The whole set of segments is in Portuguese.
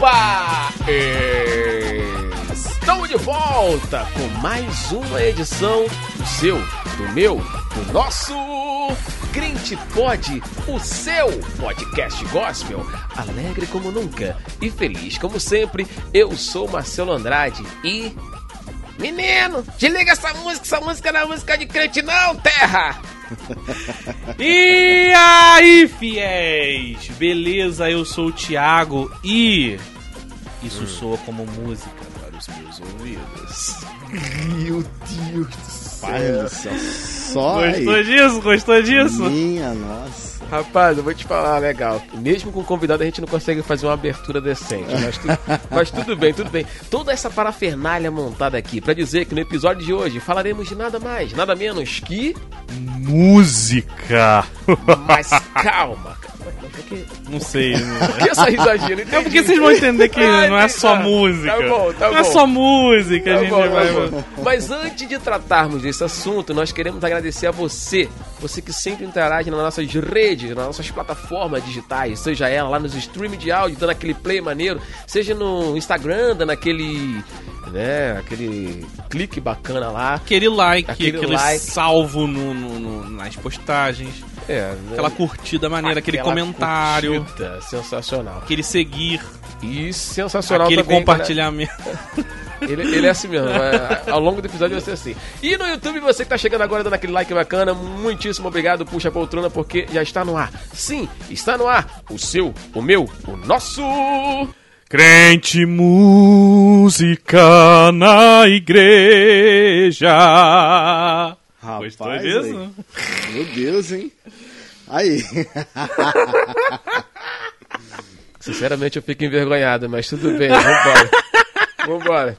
Opa! Estamos de volta com mais uma edição do seu, do meu, do nosso Crente Pod, o seu podcast gospel, alegre como nunca e feliz como sempre. Eu sou Marcelo Andrade e Menino, desliga essa música, essa música não é música de crente não, terra! E aí, fiéis? Beleza, eu sou o Thiago e isso soa como música para os meus ouvidos. Meu Deus do céu. Só Gostou aí. disso? Gostou disso? Minha nossa. Rapaz, eu vou te falar, legal. Mesmo com convidado a gente não consegue fazer uma abertura decente. Mas, tu- mas tudo bem, tudo bem. Toda essa parafernália montada aqui pra dizer que no episódio de hoje falaremos de nada mais, nada menos que. Música. Mas calma, cara. Por que, Não sei. por que essa risadinha? Não É entendi. porque vocês vão entender que Ai, não é só tá. música. Tá bom, tá não é só música, a Tá gente bom, tá vai. bom. Mas antes de tratarmos desse assunto, nós queremos agradecer a você, você que sempre interage nas nossas redes, nas nossas plataformas digitais, seja ela lá nos streams de áudio, dando aquele play maneiro, seja no Instagram, dando aquele, né, aquele clique bacana lá. Aquele like, Aquele aquele, like. salvo no, no- no- nas postagens, É, né, aquela curtida maneira, aquele comentário, curtida sensacional. aquele seguir, E sensacional aquele também, compartilhamento. Ele, ele é assim mesmo, vai- ao longo do episódio vai ser assim. E no YouTube, você que tá chegando agora dando aquele like bacana, muitíssimo obrigado, puxa a poltrona, porque já está no ar. Sim, está no ar. O seu, o meu, o nosso. Crente música na igreja. Rapaz, Gostou disso? Meu Deus, hein? Aí. Sinceramente, eu fico envergonhado, mas tudo bem, vambora. vambora.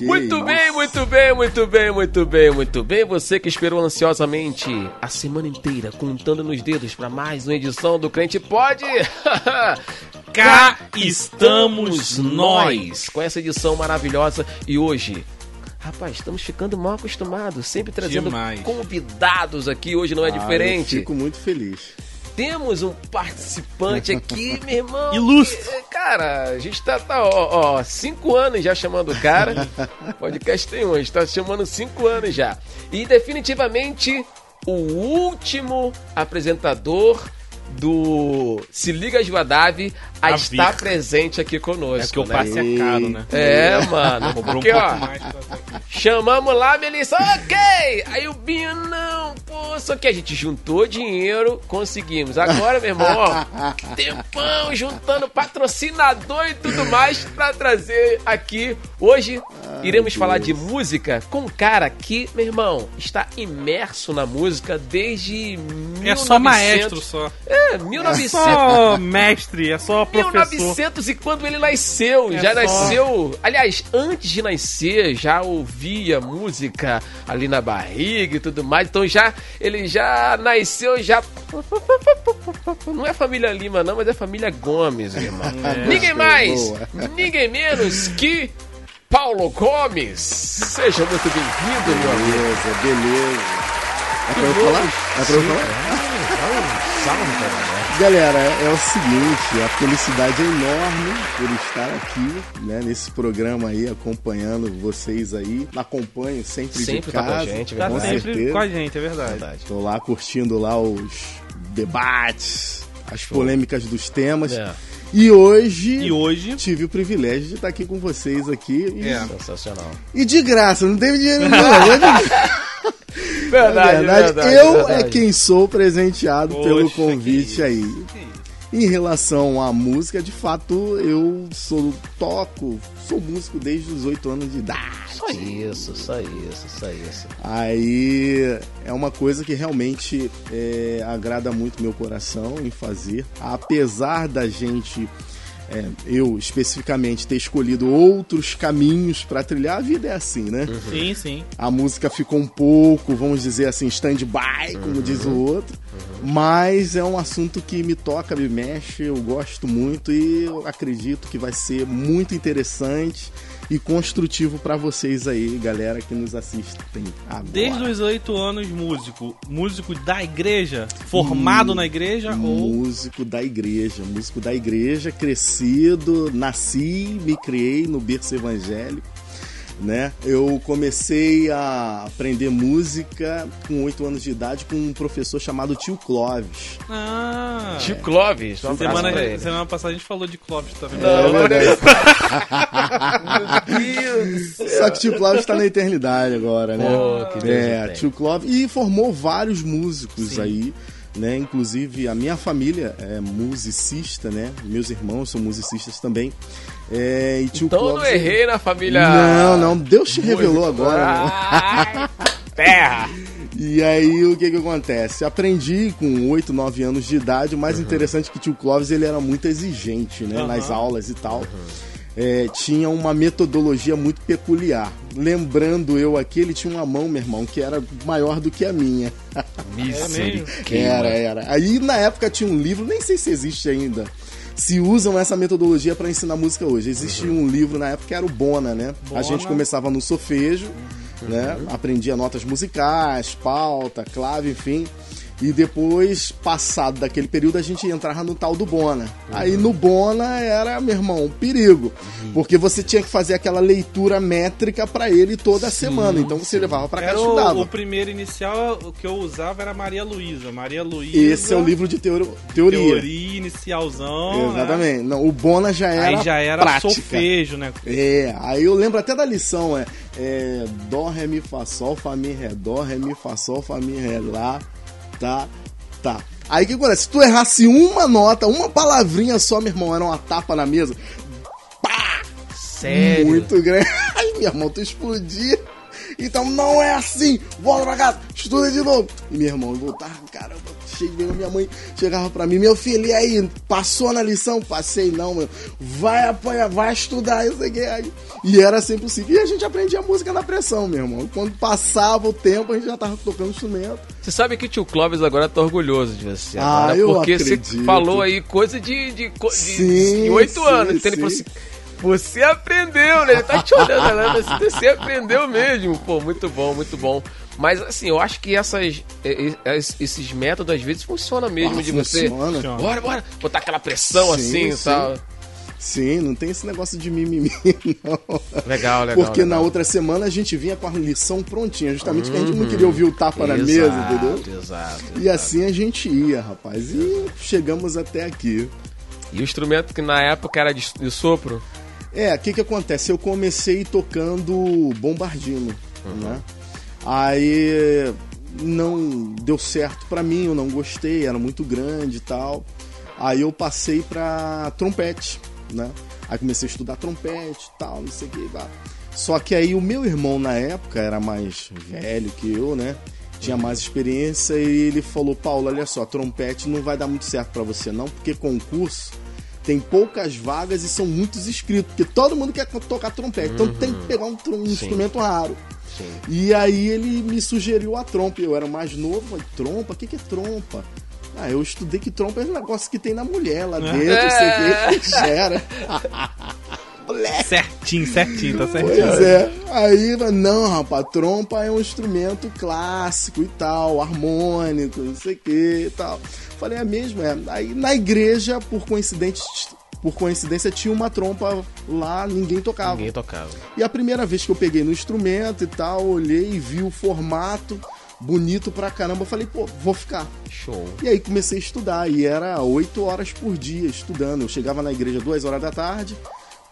Muito bem, muito bem, muito bem, muito bem, muito bem. Você que esperou ansiosamente a semana inteira contando nos dedos para mais uma edição do Crente Pode. Cá estamos nós. com essa edição maravilhosa e hoje. Rapaz, estamos ficando mal acostumados, sempre trazendo Demais. convidados aqui, hoje não é Ah, eu diferente. fico muito feliz. Temos um participante aqui, meu irmão. Ilustre. que, Cara, a gente tá, tá ó, ó, cinco anos já chamando o cara. Podcast tem um, a gente tá chamando cinco anos já. E definitivamente o último apresentador do Se Liga Joadave a A estar vir. presente aqui conosco. É porque o né? passe é caro, né? É, mano. Um Porque, pouco ó, mais. Chamamos lá, Melissa, ok! Aí o Binho, não, pô, só que a gente juntou dinheiro, conseguimos. Agora, meu irmão, ó, tempão juntando patrocinador e tudo mais pra trazer aqui. Hoje iremos falar de música com um cara que, meu irmão, está imerso na música desde É só 1900. maestro só. É, É 1900. só mestre, é só professor. 1900 e quando ele nasceu, É já só- nasceu. Aliás, antes de nascer, já ouvia música ali na barriga e tudo mais. Então já ele já nasceu já. Não é família Lima, não, mas é família Gomes, irmão. Ninguém mais, boa. ninguém menos que Paulo Gomes. Seja muito bem-vindo, meu amigo. Beleza, beleza. É pra eu falar? É pra eu falar? Cara. Galera, é o seguinte, a felicidade é enorme por estar aqui, né, nesse programa aí, acompanhando vocês aí. Acompanho sempre, Sempre de tá com a casa, gente, Tá com verdade. sempre certeza. com a gente, é verdade. Verdade. Tô lá curtindo lá os debates, as polêmicas dos temas. É, E hoje, E hoje, tive o privilégio de estar aqui com vocês aqui. E, É. sensacional. e de graça, não teve dinheiro não. é Verdade, verdade, verdade, eu verdade. é quem sou presenteado pelo Poxa, convite que aí. isso. Em relação à música, de fato, eu sou toco, sou músico desde os 8 anos de idade. Só isso, só isso, só isso. Aí é uma coisa que realmente é, agrada muito meu coração em fazer. Apesar da gente é, eu especificamente ter escolhido outros caminhos para trilhar, a vida é assim, né? Uhum. Sim, sim. A música ficou um pouco, vamos dizer assim, stand-by, como uhum. diz o outro. Uhum. Mas é um assunto que me toca, me mexe, eu gosto muito e eu acredito que vai ser muito interessante e construtivo para vocês aí, galera que nos assistem agora. Desde os oito anos, músico. Músico da igreja? Formado na igreja? Músico ou... da igreja. Músico da igreja, crescido, nasci, me criei no berço evangélico né? Eu comecei a aprender música com 8 anos de idade com um professor chamado Tio Clóvis. Ah! Tio Clóvis. Um semana, semana passada a gente falou de Clóvis também. Não, é verdade. Meu Deus! Só que Tio Clóvis está na eternidade agora, né? Pô, que é, Tio Clóvis. E formou vários músicos Sim. aí. Né? Inclusive a minha família é musicista, né? Meus irmãos são musicistas também. É, e tio então Clóvis, não errei na família. Não, não, Deus te revelou agora. Né? terra! E aí o que que acontece? Aprendi com 8, 9 anos de idade, o mais uhum. interessante é que tio Clóvis ele era muito exigente, né, uhum. nas aulas e tal. Uhum. É, tinha uma metodologia muito peculiar. Lembrando eu aqui, ele tinha uma mão, meu irmão, que era maior do que a minha. Misericórdia. Era, era. Aí na época tinha um livro, nem sei se existe ainda se usam essa metodologia para ensinar música hoje. Existia uhum. um livro na época que era o Bona, né? Bona. A gente começava no solfejo, uhum. né? Aprendia notas musicais, pauta, clave, enfim. E depois, passado daquele período, a gente entrava no tal do Bona. Uhum. Aí no Bona era, meu irmão, um perigo. Uhum. Porque você tinha que fazer aquela leitura métrica para ele toda sim, semana. Então você sim. levava para cá e estudava. O, o primeiro inicial que eu usava era Maria Luísa. Maria Luísa. Esse é o livro de teoria. Teoria inicialzão. Né? Exatamente. Né? Não, o Bona já era. Aí já era prática. solfejo, né? É, aí eu lembro até da lição, é, é Dó, Ré, Mi, Fá, Sol, Fá, Mi, Ré, Dó, Ré, Mi, Fá, Sol, Fá, Mi, Ré, Lá tá, tá. Aí o que acontece? Se tu errasse uma nota, uma palavrinha só, meu irmão, era uma tapa na mesa. Pá! Sério? Muito grande. Aí, meu irmão, tu explodia. Então não é assim. Volta pra casa, estuda de novo. E meu irmão, eu voltava, caramba, cheguei, minha mãe chegava pra mim, meu filho, e aí, passou na lição? Passei, não, meu. Vai apanhar, vai estudar, isso aqui. Aí. E era sempre possível. E a gente aprendia música na pressão, meu irmão. Quando passava o tempo, a gente já tava tocando instrumento. Você sabe que o tio Clóvis agora tá orgulhoso de você. Ah, agora, eu Porque acredito. você falou aí coisa de, de, de, 8 anos. Então sim. ele falou assim você aprendeu, né? Ele tá te olhando, né? Você aprendeu mesmo. Pô, muito bom, muito bom. Mas assim, eu acho que essas, esses métodos às vezes funcionam mesmo ah, de funciona. você. Bora, bora, botar aquela pressão sim, assim e tal. Sim, não tem esse negócio de mimimi, não. Legal, legal. Porque legal. na outra semana a gente vinha com a lição prontinha, justamente uhum. porque a gente não queria ouvir o tapa exato, na mesa, entendeu? Exato, exato. E assim a gente ia, rapaz. E chegamos até aqui. E o instrumento que na época era de, de sopro? É, o que que acontece? Eu comecei tocando bombardino, uhum. né? Aí não deu certo para mim, eu não gostei, era muito grande e tal. Aí eu passei pra trompete, né? Aí comecei a estudar trompete e tal, não sei o que. Só que aí o meu irmão na época era mais velho que eu, né? Tinha uhum. mais experiência e ele falou: Paulo, olha só, trompete não vai dar muito certo para você não, porque concurso tem poucas vagas e são muitos inscritos, porque todo mundo quer tocar trompete, então tem que pegar um, um instrumento raro. Sim. E aí ele me sugeriu a trompa. Eu era mais novo, falei, trompa? O que, que é trompa? Ah, eu estudei que trompa é um negócio que tem na mulher lá dentro, é. sei que gera. certinho, certinho, tá certinho. Pois é. Aí, não, rapaz, trompa é um instrumento clássico e tal, harmônico, não sei o que e tal. Falei, é mesmo, é. Aí na igreja, por coincidência, por coincidência, tinha uma trompa lá, ninguém tocava. Ninguém tocava. E a primeira vez que eu peguei no instrumento e tal, olhei e vi o formato bonito pra caramba. Eu falei, pô, vou ficar. Show. E aí comecei a estudar. E era oito horas por dia estudando. Eu chegava na igreja duas horas da tarde,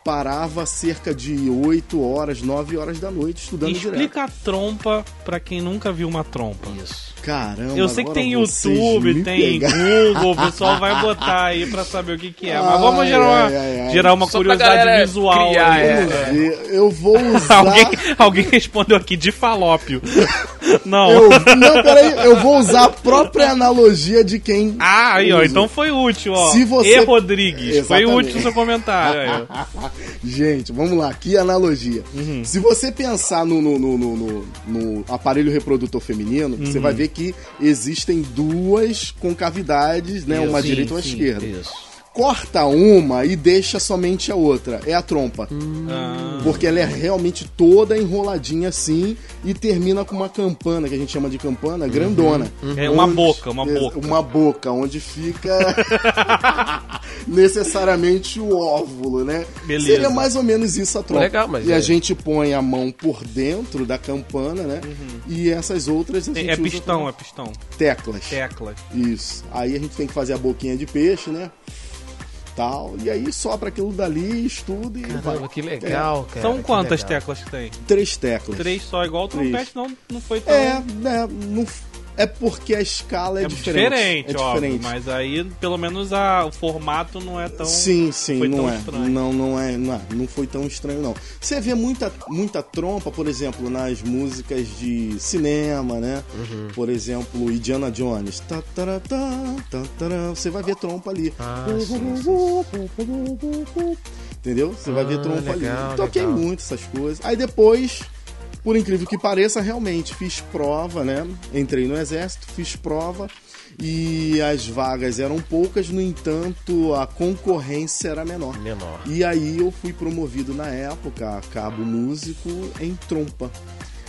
parava cerca de 8 horas, 9 horas da noite estudando direto. Explica a trompa pra quem nunca viu uma trompa. Isso. Caramba, Eu sei que tem YouTube, tem. Google, o pessoal vai botar aí pra saber o que, que é. Mas Ai, vamos gerar uma, ai, ai, ai. gerar uma curiosidade visual. criar, aí. é. Vamos ver, eu vou usar... alguém, alguém respondeu aqui de falópio. Não. Eu, não, peraí, eu vou usar a própria analogia de quem. Ah, aí, ó. Então foi útil, ó. Se você- E Rodrigues. Exatamente. Foi útil o seu comentário. Aí, ó. Gente, vamos lá, que analogia. Uhum. Se você pensar no, no, no, no- no- aparelho reprodutor feminino, você Uhum. vai ver que existem duas concavidades, né? uma Sim, direita e uma sim, esquerda. Isso. Corta uma e deixa somente a outra. É a trompa. Ah, Porque ela é realmente toda enroladinha assim e termina com uma campana, que a gente chama de campana, grandona. É uma boca, uma boca. Uma boca, onde fica necessariamente o óvulo, né? Beleza. Seria mais ou menos isso a trompa. Legal, mas e é- a gente põe a mão por dentro da campana, né? E essas outras a gente é pistão, é pistão. teclas. Teclas. Isso. Aí a gente tem que fazer a boquinha de peixe, né? Tal. E aí sopra aquilo dali, estuda e Caramba, vai. que legal, cara. São que quantas legal. teclas que tem? Três teclas. Três só, igual o trompete, não, não foi tão. É, né? Não, é porque a escala é, É diferente. diferente, É óbvio, diferente. mas aí pelo menos a, o formato não é tão. sim, sim, foi não tão é. estranho. Não, não é, não é. Não foi tão estranho, não. Você vê muita, muita trompa, por exemplo, nas músicas de cinema, né? Uhum. Por exemplo, Indiana Jones. Tá, tá, tá. Você vai ver trompa ali. Ah, Entendeu? Você vai ver Ah, trompa legal, ali. Toquei legal. muito essas coisas. Aí depois, por incrível que pareça, realmente fiz prova, né? Entrei no exército, fiz prova e as vagas eram poucas, no entanto, a concorrência era menor. Menor. E aí eu fui promovido na época a cabo músico em trompa.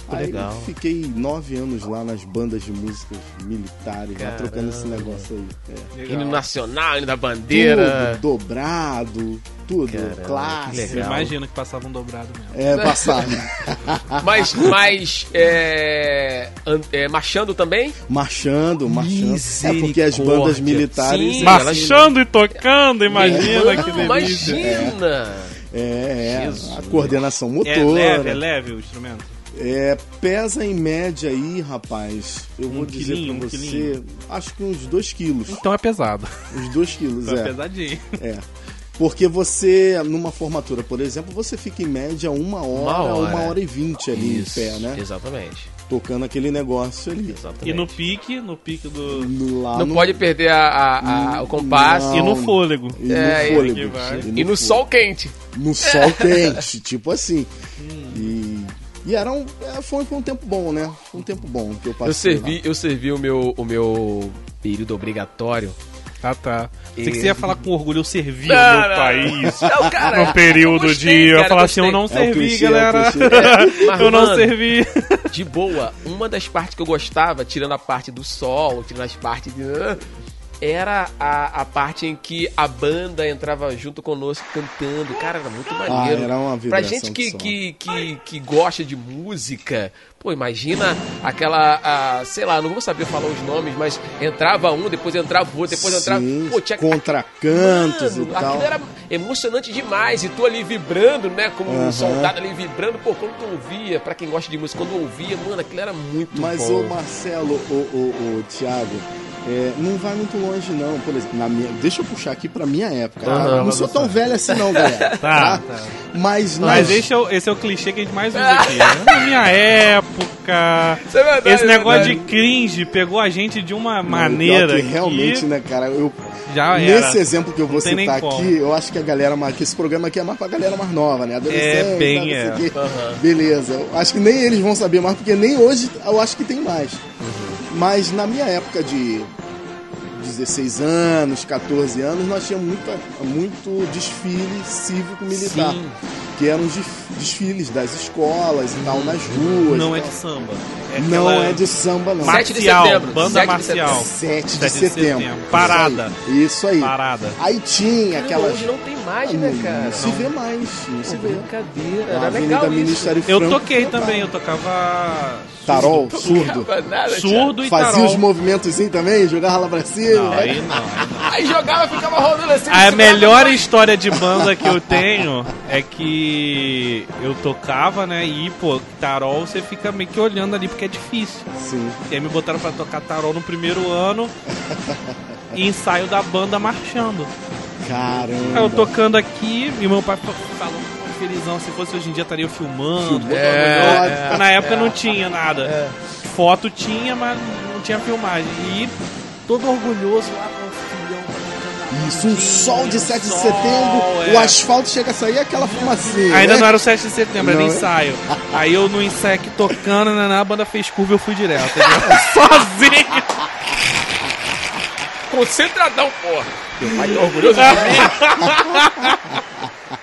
Que Aí legal. fiquei nove anos lá nas bandas de músicas militares, lá trocando esse negócio aí. É. Legal. Hino nacional, hino da bandeira. Tudo dobrado, tudo Caramba, que clássico. Eu legal. imagino que passava um dobrado mesmo. É, passagem. Mas, mas é, é, marchando também? marchando, marchando. É porque as bandas militares. Sim, é, Marchando e tocando, imagina que delícia. imagina! é, é, Jesus. a coordenação É motora. leve, é leve o instrumento. É, pesa em média aí, rapaz. Eu vou Um dizer quilinho, pra um você, quilinho. acho que uns 2 quilos. Então é pesado. Uns 2 quilos, Então é, é. pesadinho. É. Porque você, numa formatura, por exemplo, você fica em média uma hora, Uma hora. uma hora e vinte ali Isso, em pé, né? Exatamente. Tocando aquele negócio ali. exatamente. E no pique, no pique do. Lá Não no- pode perder a, a- a- o compasso. Não. E no fôlego. E no É, fôlego. vai. E no sol quente. No sol quente, tipo assim. E, e era um, é, foi, foi um tempo bom, né? Foi um tempo bom que eu passei. Eu servi, lá. eu servi o meu, o meu período obrigatório. Ah, tá. Que E- você ia falar com orgulho, eu servi Não, o meu não. país. Não, cara, No período eu gostei, de. Eu ia cara, falar assim, eu não É servi, é galera. clichê. Mas, eu não mano, servi. De boa, uma das partes que eu gostava, tirando a parte do sol, tirando as partes de. Era a, a parte em que a banda entrava junto conosco cantando. Cara, era muito maneiro. Ah, era uma Pra gente que, que, que, que gosta de música, pô, imagina aquela. a, sei lá, não vou saber falar os nomes, mas entrava um, depois entrava o outro, depois entrava. Sim, Pô, tinha contracantos Mano, e tal. Aquilo era emocionante demais. E tu ali vibrando, né? Como um Aham. soldado ali vibrando. Pô, quando tu ouvia, pra quem gosta de música, quando ouvia, mano, aquilo era muito Mas, bom. ô Marcelo, ô, ô, ô Thiago, é, não vai muito longe, não. Por exemplo, na minha, deixa eu puxar aqui pra minha época. tá? Não sou tão velho assim, não, galera. Tá, tá? tá. Mas, Mas esse é, o, esse é o clichê que a gente mais usa aqui. né? Na minha época. Isso é verdade, Esse é negócio verdade. de cringe pegou a gente de uma Não, maneira pior que realmente, né, cara, eu, já era. nesse exemplo que eu vou citar aqui, eu acho que a galera mais, que esse programa aqui é mais pra galera mais nova, né? Adolescente, É, bem, não sei é. Aham. Beleza. Eu acho que nem eles vão saber mais, porque nem hoje eu acho que tem mais. Uhum. Mas na minha época de 16 anos, 14 anos, nós tínhamos muita, muito desfile cívico-militar. Porque eram os desf- desfiles das escolas e tal, nas ruas. Não é de samba. É Não é de samba, não. Sete de marcial, setembro, banda sete de marcial. 7 de 7 de setembro. setembro. Parada. Isso aí. Isso aí. Parada. Aí tinha aquelas. Hoje não tem mais, né, cara? não se vê mais. Não se vê. Brincadeira. Era legal isso. Ministério Eu Franco, toquei também, eu tocava. Tarol, surdo. Nada, Surdo e Fazia tarol. os movimentos também, jogava lá pra cima. Não, aí não. aí não. Thiago. Aí jogava e ficava rodando assim. A melhor história de banda que eu tenho é que eu tocava, né? E, pô, tarol você fica meio que olhando ali porque é difícil. Sim. E aí me botaram pra tocar tarol no primeiro ano e ensaio da banda marchando. Caramba. Aí eu tocando aqui e meu pai fa- falando felizão, se fosse hoje em dia estaria filmando. É, É, é, na época não tinha nada. Foto tinha, mas não tinha filmagem. E todo orgulhoso lá com Isso, um sol de 7 de setembro, é. o asfalto chega a sair aquela fumacinha. Ainda né? não era o 7 de setembro, era Não, é? ensaio. Aí eu no ensaio aqui tocando, né, a banda fez curva eu fui direto. Sozinho. Concentradão, porra. Meu pai tá orgulhoso de mim.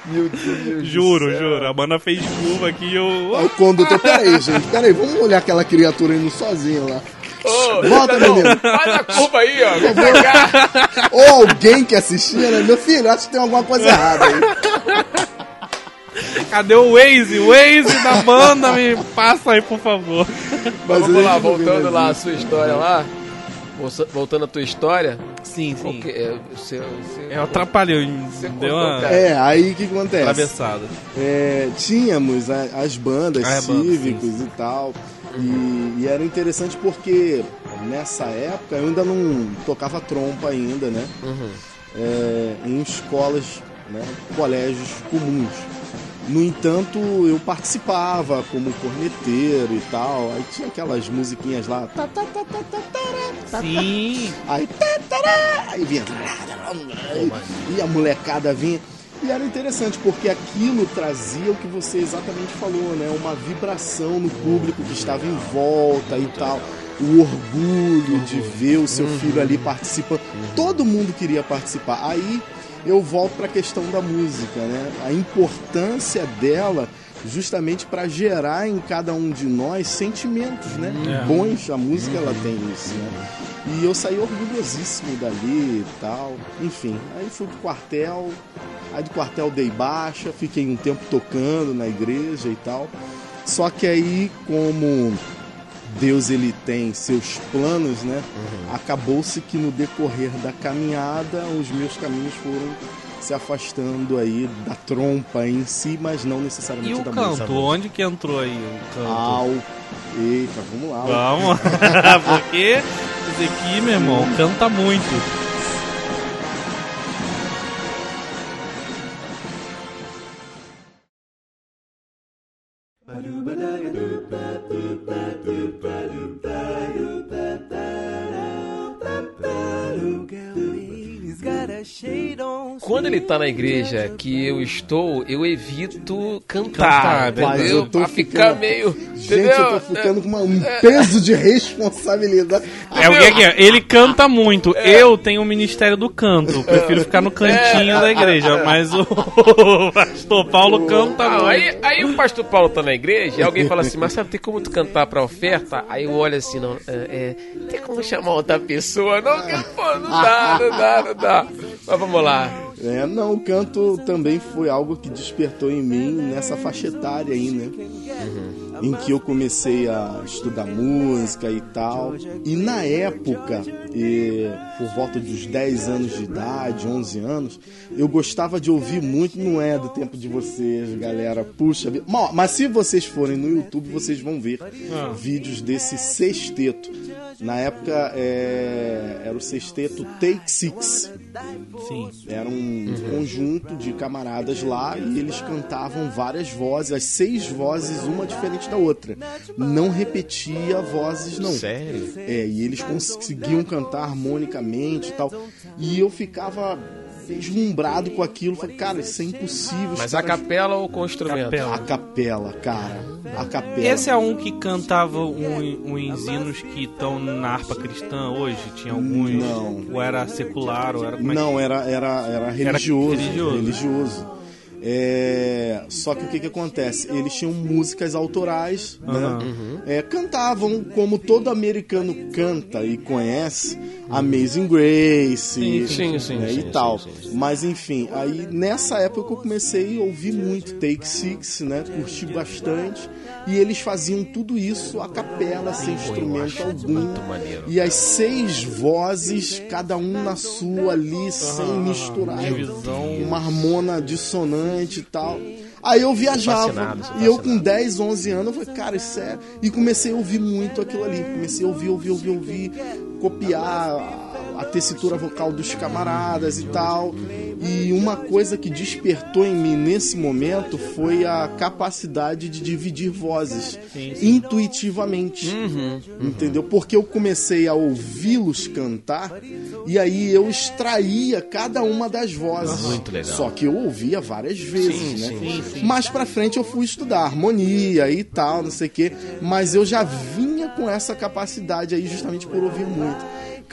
Meu Deus. Juro, juro. A banda fez curva aqui e eu. Aí o condutor, peraí, gente, peraí, vamos olhar aquela criatura indo sozinho lá. Ô, Volta, cidadão, menino. Faz a curva aí, ó. Ou alguém que assistia, né? Meu filho, acho que tem alguma coisa errada aí. Cadê o Waze? O Waze da banda, me passa aí, por favor. Mas Vamos lá, voltando lá a sua história lá. Volta- Voltando à tua história. Sim, que é? Você, você, Eu atrapalhei, Você deu uma cara. É, aí o que acontece? atravessada. É, tínhamos a- as bandas Ah, é banda, cívicos e tal. E, e era interessante porque nessa época eu ainda não tocava trompa ainda, né? Uhum. É, em escolas, né? colégios comuns. No entanto, eu participava como corneteiro e tal. Aí tinha aquelas musiquinhas lá. tá, tá, tá, Sim. Aí, aí vinha. E a molecada vinha. E era interessante, porque aquilo trazia o que você exatamente falou, né? Uma vibração no público que estava em volta e tal. O orgulho de ver o seu filho ali participando. Todo mundo queria participar. Aí eu volto para a questão da música, né? A importância dela justamente para gerar em cada um de nós sentimentos, né? É. Bons. A música ela tem isso, né? E eu saí orgulhosíssimo dali e tal. Enfim, aí fui pro quartel. Aí do quartel dei baixa, fiquei um tempo tocando na igreja e tal. Só que aí, como Deus ele tem seus planos, né? Acabou-se que no decorrer da caminhada, os meus caminhos foram se afastando aí da trompa em si, mas não necessariamente E o da canto? música. Onde que entrou aí o canto? Ao... Eita, vamos lá. Vamos. Porque esse aqui, meu irmão, canta muito. Quando ele tá na igreja que eu estou, eu evito Cantar, cantar, mas entendeu? eu tô pra ficar ficando- meio. Gente, entendeu? eu tô ficando com uma- um peso de responsabilidade. É o que é é? Ele canta muito. Eu tenho o ministério do canto. Prefiro ficar no cantinho da igreja. Mas o pastor Paulo canta Não, muito. aí, aí o pastor Paulo tá na igreja e alguém fala assim, mas sabe, tem como tu cantar pra oferta? Aí eu olho assim, não, é, é, tem como chamar outra pessoa? Não, que, pô, não dá, não dá, não dá. Mas vamos lá. É, não, o canto também foi algo que despertou em mim nessa faixa etária aí, né? Em que eu comecei a estudar música e tal. E na época, e por volta dos 10 anos de idade, 11 anos, eu gostava de ouvir muito, não é do tempo de vocês, galera. Puxa vida. Mas, se vocês forem no YouTube, vocês vão ver vídeos desse sexteto. Na época é, era o sexteto Take Six. Sim. Era um conjunto de camaradas lá e eles cantavam várias vozes, as seis vozes, uma diferente da outra. Não repetia vozes, não. Sério? É, e eles conseguiam cantar harmonicamente e tal. E eu ficava deslumbrado com aquilo. Falei, cara, isso é impossível. os Mas a capela ou com o instrumento? Capela. A capela, cara. A capela. Esse é um que cantava um, uns hinos que estão na harpa cristã hoje? Tinha alguns? Não. Ou era secular? Ou era como é que- Não, era, era, era religioso. religioso. religioso. É, só que o que, que acontece? Eles tinham músicas autorais, né? É, cantavam como todo americano canta e conhece, Amazing Grace Sim, sim, sim, né, sim, e sim, tal. sim, sim. Mas enfim, aí nessa época eu comecei a ouvir muito Take Six, né? Curti bastante. E eles faziam tudo isso a capela, sem instrumento algum. E as seis vozes, cada um na sua ali, sem misturar. divisão. Uma harmona dissonante e tal. Aí eu viajava. fascinado, e eu com 10, 11 anos, eu falei, cara, isso é. E comecei a ouvir muito aquilo ali. Comecei a ouvir, ouvir, ouvir, ouvir, copiar a, tessitura vocal dos camaradas e tal. E uma coisa que despertou em mim nesse momento foi a capacidade de dividir vozes intuitivamente. Uhum, Entendeu? Porque eu comecei a ouvi-los cantar e aí eu extraía cada uma das vozes. Muito legal. Só que eu ouvia várias vezes, Sim, né? sim, sim, Mais pra frente eu fui estudar harmonia e tal, não sei o quê. Mas eu já vinha com essa capacidade aí justamente por ouvir muito.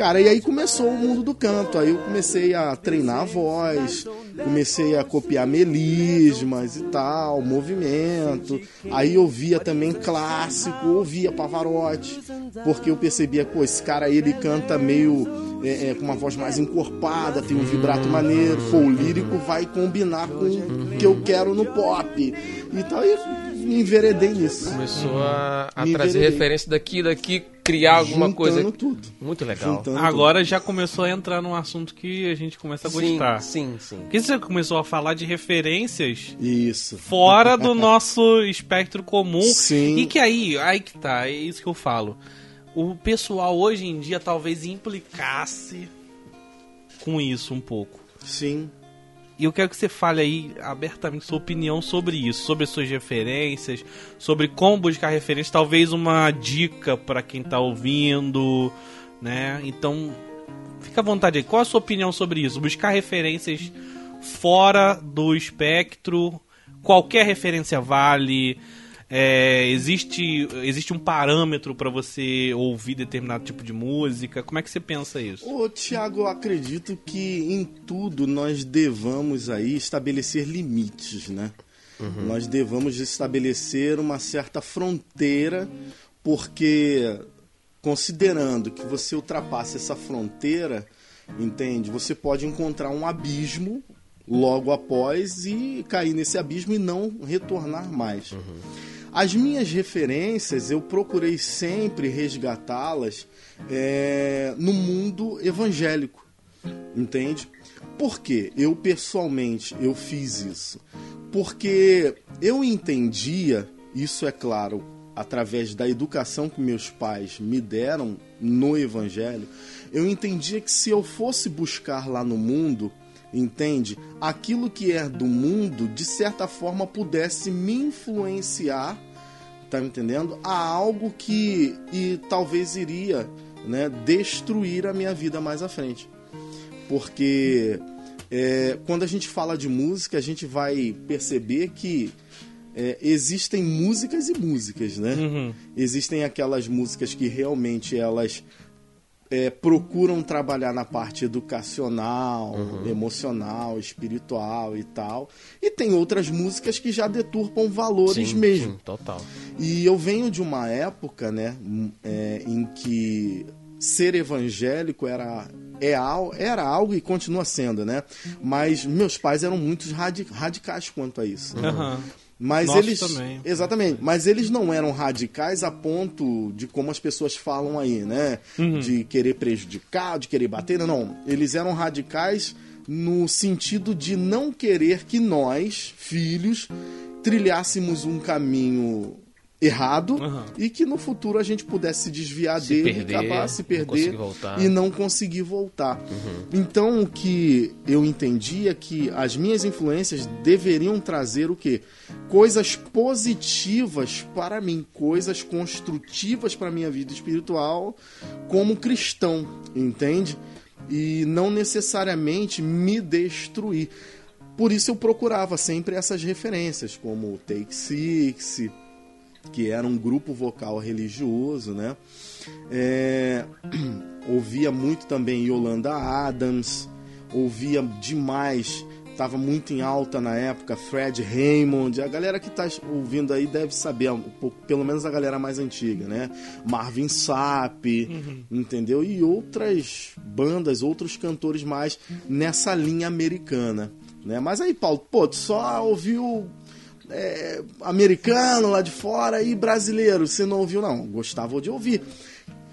Cara, e aí começou o mundo do canto. Aí eu comecei a treinar a voz, comecei a copiar melismas e tal, movimento. Aí eu via também clássico, ouvia Pavarotti, porque eu percebia, pô, esse cara aí, ele canta meio é, é, com uma voz mais encorpada, tem um vibrato maneiro, pô, o lírico vai combinar com o que eu quero no pop. Então aí me enveredei nisso. Começou a, a Me trazer enveredei. referência daqui, daqui, criar alguma Juntando coisa. tudo. Muito legal. Juntando Agora já começou a entrar num assunto que a gente começa a gostar. sim, sim. Porque você começou a falar de referências tudo. Isso. fora do nosso espectro comum. Sim. E que aí, aí que tá, é isso que eu falo. O pessoal hoje em dia talvez implicasse com isso um pouco. Sim. E eu quero que você fale aí abertamente sua opinião sobre isso, sobre suas referências, sobre como buscar referências, talvez uma dica para quem tá ouvindo, né? Então, fica à vontade aí. Qual a sua opinião sobre isso? Buscar referências fora do espectro, qualquer referência vale. É, existe, existe um parâmetro para você ouvir determinado tipo de música? Como é que você pensa isso? Ô, Tiago, eu acredito que em tudo nós devamos aí estabelecer limites, né? Nós devamos estabelecer uma certa fronteira, porque considerando que você ultrapasse essa fronteira, entende? Você pode encontrar um abismo logo após e cair nesse abismo e não retornar mais. As minhas referências, eu procurei sempre resgatá-las é, no mundo evangélico, entende? Por quê? Eu pessoalmente eu fiz isso porque eu entendia, isso é claro, através da educação que meus pais me deram no evangelho, eu entendia que se eu fosse buscar lá no mundo, entende? Aquilo que é do mundo, de certa forma pudesse me influenciar, tá me entendendo? A algo que e talvez iria, né, destruir a minha vida mais à frente. Porque é, quando a gente fala de música, a gente vai perceber que é, existem músicas e músicas, né? Uhum. Existem aquelas músicas que realmente elas é, procuram trabalhar na parte educacional, emocional, espiritual e tal. E tem outras músicas que já deturpam valores Sim, mesmo. sim, total. E eu venho de uma época, né, m- é, em que ser evangélico era é era algo e continua sendo, né? Mas meus pais eram muito radi- radicais quanto a isso. Aham. Mas Nossos eles também. exatamente, mas eles não eram radicais a ponto de como as pessoas falam aí, né? Uhum. De querer prejudicar, de querer bater, não. Eles eram radicais no sentido de não querer que nós, filhos, trilhássemos um caminho errado Uhum. e que no futuro a gente pudesse se desviar Se dele, perder, acabar se não perder voltar. e não conseguir voltar. Então o que eu entendi é que as minhas influências deveriam trazer o quê? Coisas positivas para mim, coisas construtivas para minha vida espiritual como cristão, entende? E não necessariamente me destruir. Por isso eu procurava sempre essas referências, como Take Six, que era um grupo vocal religioso, né? É, ouvia muito também Yolanda Adams, ouvia demais tava muito em alta na época, Fred Raymond, a galera que tá ouvindo aí deve saber, um pouco, pelo menos a galera mais antiga, né? Marvin Sapp, entendeu? E outras bandas, outros cantores mais nessa linha americana, né? Mas aí, Paulo, pô, tu só ouviu é, americano lá de fora e brasileiro, você não ouviu não? Gostava de ouvir.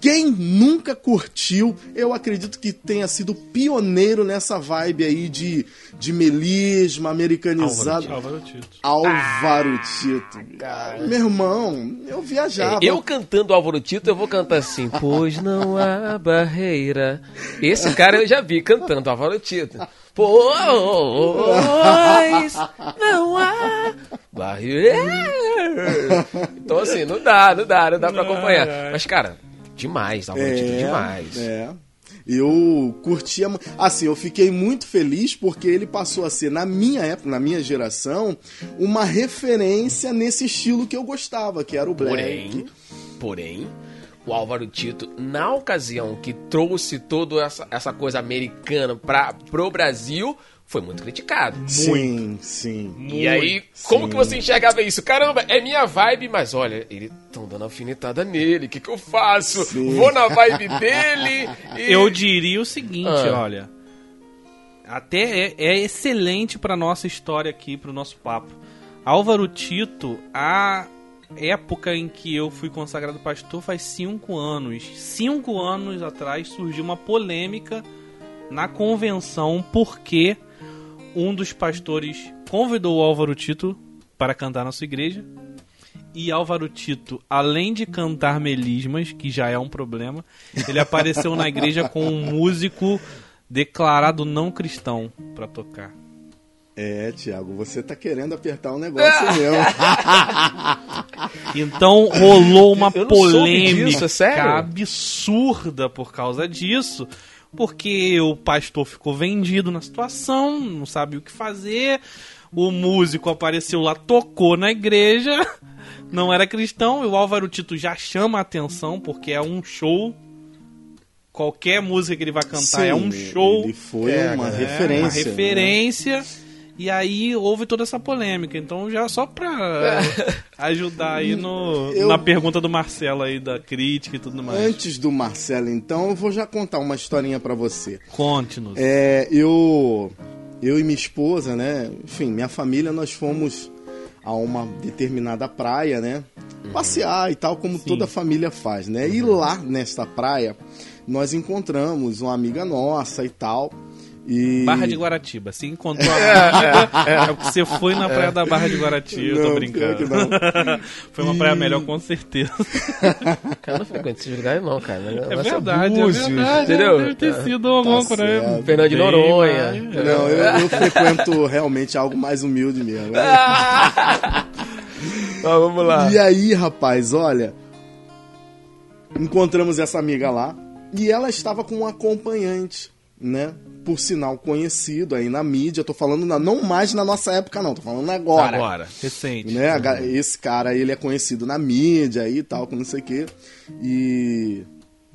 Quem nunca curtiu, eu acredito que tenha sido pioneiro nessa vibe aí de, de melisma americanizado. Álvaro Tito. Álvaro Tito. Meu irmão, eu viajava. Eu cantando Álvaro Tito, eu vou cantar assim. Pois não há barreira. Esse cara eu já vi cantando Álvaro Tito. Pois não há barreira. Então assim, não dá, não dá, não dá pra acompanhar. Mas cara, demais, Álvaro Tito, demais. É. Eu curtia. Assim, eu fiquei muito feliz porque ele passou a ser, na minha época, na minha geração, uma referência nesse estilo que eu gostava, que era o black. Porém, porém, o Álvaro Tito, na ocasião que trouxe toda essa, essa coisa americana para pro Brasil, foi muito criticado. Sim, sim. E aí, como sim. que você enxergava isso? Caramba, é minha vibe, mas olha, eles estão dando alfinetada nele, o que, que eu faço? Sim. Vou na vibe dele e... Eu diria o seguinte, Ah. olha. Até é, é excelente pra nossa história aqui, pro nosso papo. Álvaro Tito, a época em que eu fui consagrado pastor faz cinco anos. Cinco anos atrás surgiu uma polêmica na convenção porque um dos pastores convidou o Álvaro Tito para cantar na sua igreja. E Álvaro Tito, além de cantar melismas, que já é um problema, ele apareceu na igreja com um músico declarado não cristão para tocar. É, Thiago, você tá querendo apertar um negócio mesmo. Então rolou uma polêmica disso, é sério? absurda por causa disso, porque o pastor ficou vendido na situação, não sabe o que fazer. O músico apareceu lá, tocou na igreja, não era cristão, e o Álvaro Tito já chama a atenção porque é um show. Qualquer música que ele vai cantar é um Sim, show. Ele foi É, uma é, referência. Uma né? E aí houve toda essa polêmica. Então, já só pra ajudar aí no, Eu- na pergunta do Marcelo aí, da crítica e tudo mais. Antes do Marcelo, então, eu vou já contar uma historinha pra você. Conte-nos. É, eu, eu e minha esposa, né? Enfim, minha família, nós fomos a uma determinada praia, né? Passear e tal, como Sim. toda família faz, né? E lá nesta praia, nós encontramos uma amiga nossa e tal. E... Barra de Guaratiba. Se encontrou a amiga, é porque você foi na praia da Barra de Guaratiba. Não, tô brincando. foi uma praia melhor, com certeza. Cara, não frequenta esses lugares não, cara. É verdade, é Búzios, verdade. entendeu? Deve ter sido alguma Tá praia. Fernando de Noronha. Não, eu, eu frequento realmente algo mais humilde mesmo. Ah, vamos lá. E aí, rapaz, olha. Encontramos essa amiga lá e ela estava com um acompanhante, né? Por sinal conhecido aí na mídia. Tô falando na- não mais na nossa época, não. Tô falando agora. Agora, recente. Né? Ga- Esse cara, ele é conhecido na mídia aí e tal, com não sei o quê. E.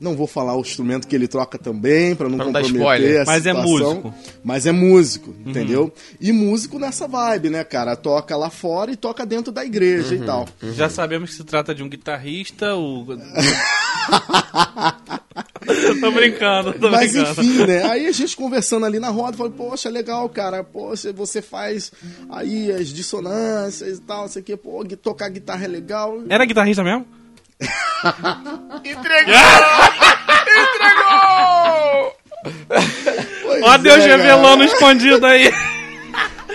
Não vou falar o instrumento que ele troca também, pra não Pra não comprometer a Mas é músico. Mas é músico, entendeu? E músico nessa vibe, né, cara? Toca lá fora e toca dentro da igreja e tal. Já sabemos que se trata de um guitarrista, o. tô brincando, tô Mas brincando. enfim, né? Aí a gente conversando ali na roda, falei, poxa, legal, cara, poxa, você faz aí as dissonâncias e tal, não sei o que, pô, tocar guitarra é legal. Era guitarrista mesmo? Entregou! Pois Ó Deus é, revelando escondido aí.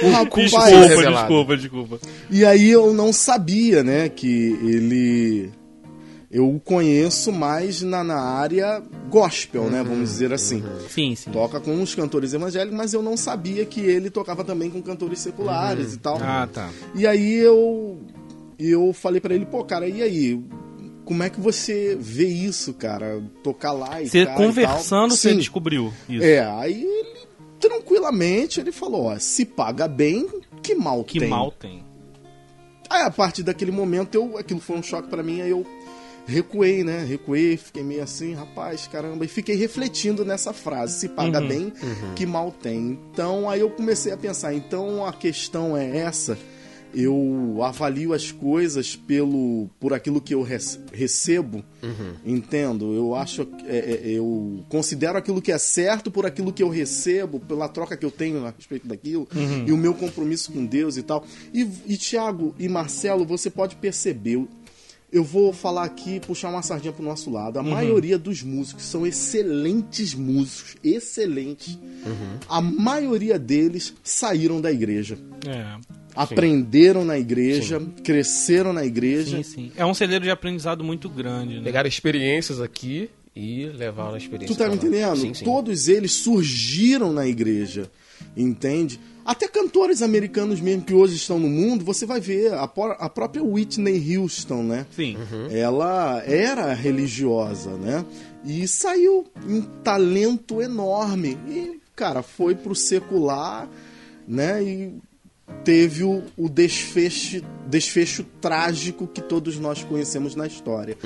Rapaz, Desculpa, revelado. desculpa, desculpa. E aí eu não sabia, né, que ele. Eu o conheço mais na, na área gospel, né? Vamos dizer assim. Sim, sim. Toca com os cantores evangélicos, mas eu não sabia que ele tocava também com cantores seculares e tal. Ah, tá. E aí eu eu falei pra ele, pô, cara, e aí? Como é que você vê isso, cara? Tocar lá e Você e conversando, tal. você descobriu isso. É, aí ele tranquilamente ele falou, ó, se paga bem, que mal Que tem. mal tem. Aí a partir daquele momento eu, aquilo foi um choque pra mim, aí eu recuei, né? Recuei, fiquei meio assim, rapaz, caramba, e fiquei refletindo nessa frase: se paga Uhum. bem, que mal tem. Então aí eu comecei a pensar, então a questão é essa. Eu avalio as coisas pelo por aquilo que eu rece- recebo, entendo. Eu acho, é, é, eu considero aquilo que é certo por aquilo que eu recebo, pela troca que eu tenho a respeito daquilo e o meu compromisso com Deus e tal. E, e Tiago e Marcelo, você pode perceber, eu- vou falar aqui, puxar uma sardinha pro nosso lado. A maioria dos músicos são excelentes músicos, excelentes. A maioria deles saíram da igreja. É. Aprenderam na igreja, cresceram na igreja. Sim, sim. É um celeiro de aprendizado muito grande, né? Pegaram experiências aqui e levaram a experiência. Tu tá me entendendo? Sim, sim. Todos eles surgiram na igreja, entende? Até cantores americanos mesmo que hoje estão no mundo, você vai ver a, por- a própria Whitney Houston, né? Sim. Ela era religiosa, né? E saiu um talento enorme. E, cara, foi pro secular, né? E teve o, o desfecho, desfecho trágico que todos nós conhecemos na história.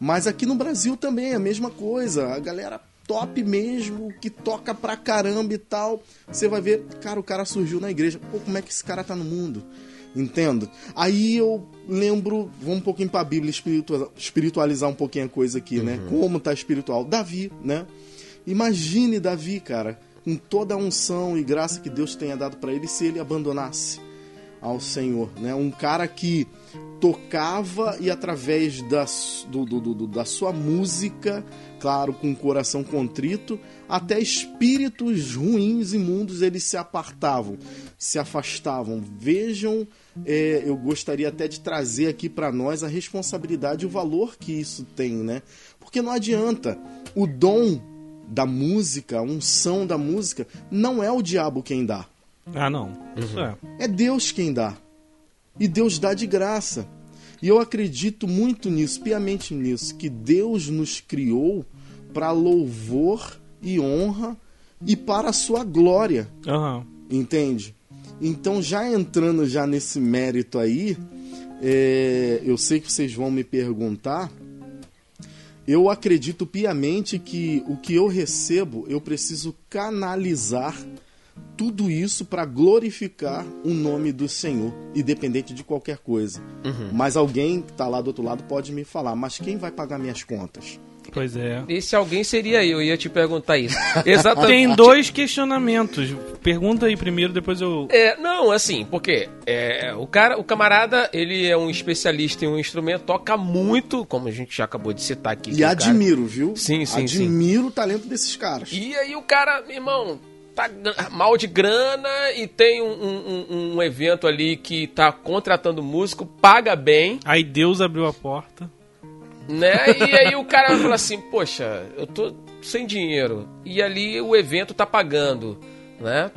Mas aqui no Brasil também é a mesma coisa. A galera top mesmo, que toca pra caramba e tal. Você vai ver, cara, o cara surgiu na igreja. Pô, como é que esse cara tá no mundo? Entendo. Aí eu lembro, vamos um pouquinho pra Bíblia espiritua- espiritualizar um pouquinho a coisa aqui, né? Como tá espiritual. Davi, né? Imagine Davi, cara, com toda a unção e graça que Deus tenha dado pra ele, se ele abandonasse ao Senhor, né? Um cara que tocava e através da, do- do- do- da sua música, claro, com o coração contrito, até espíritos ruins, imundos, eles se apartavam, se afastavam. Vejam, é, eu gostaria até de trazer aqui para nós a responsabilidade e o valor que isso tem, né? Porque não adianta. O dom da música, a unção da música, não é o diabo quem dá. Ah, não. Isso é. É Deus quem dá. E Deus dá de graça. E eu acredito muito nisso, piamente nisso, que Deus nos criou para louvor e honra e para a sua glória, Aham. entende? Então, já entrando já nesse mérito aí, é, eu sei que vocês vão me perguntar. Eu acredito piamente que o que eu recebo, eu preciso canalizar tudo isso para glorificar o nome do Senhor, independente de qualquer coisa. Mas alguém que está lá do outro lado pode me falar, mas quem vai pagar minhas contas? Pois é. Esse alguém seria eu, ia te perguntar isso. Exatamente. Tem dois questionamentos. Pergunta aí primeiro, depois eu. É, não, assim, porque é, o cara, o camarada, ele é um especialista em um instrumento, toca muito, como a gente já acabou de citar aqui. que E o cara- admiro, viu? Sim, sim, Admiro o talento desses caras. E aí o cara, meu irmão, tá mal de grana e tem um, um- um- evento ali que tá contratando músico, paga bem, Aí Deus abriu a porta. né? E aí o cara vai falar assim, poxa, eu tô sem dinheiro. E ali o evento tá pagando, né?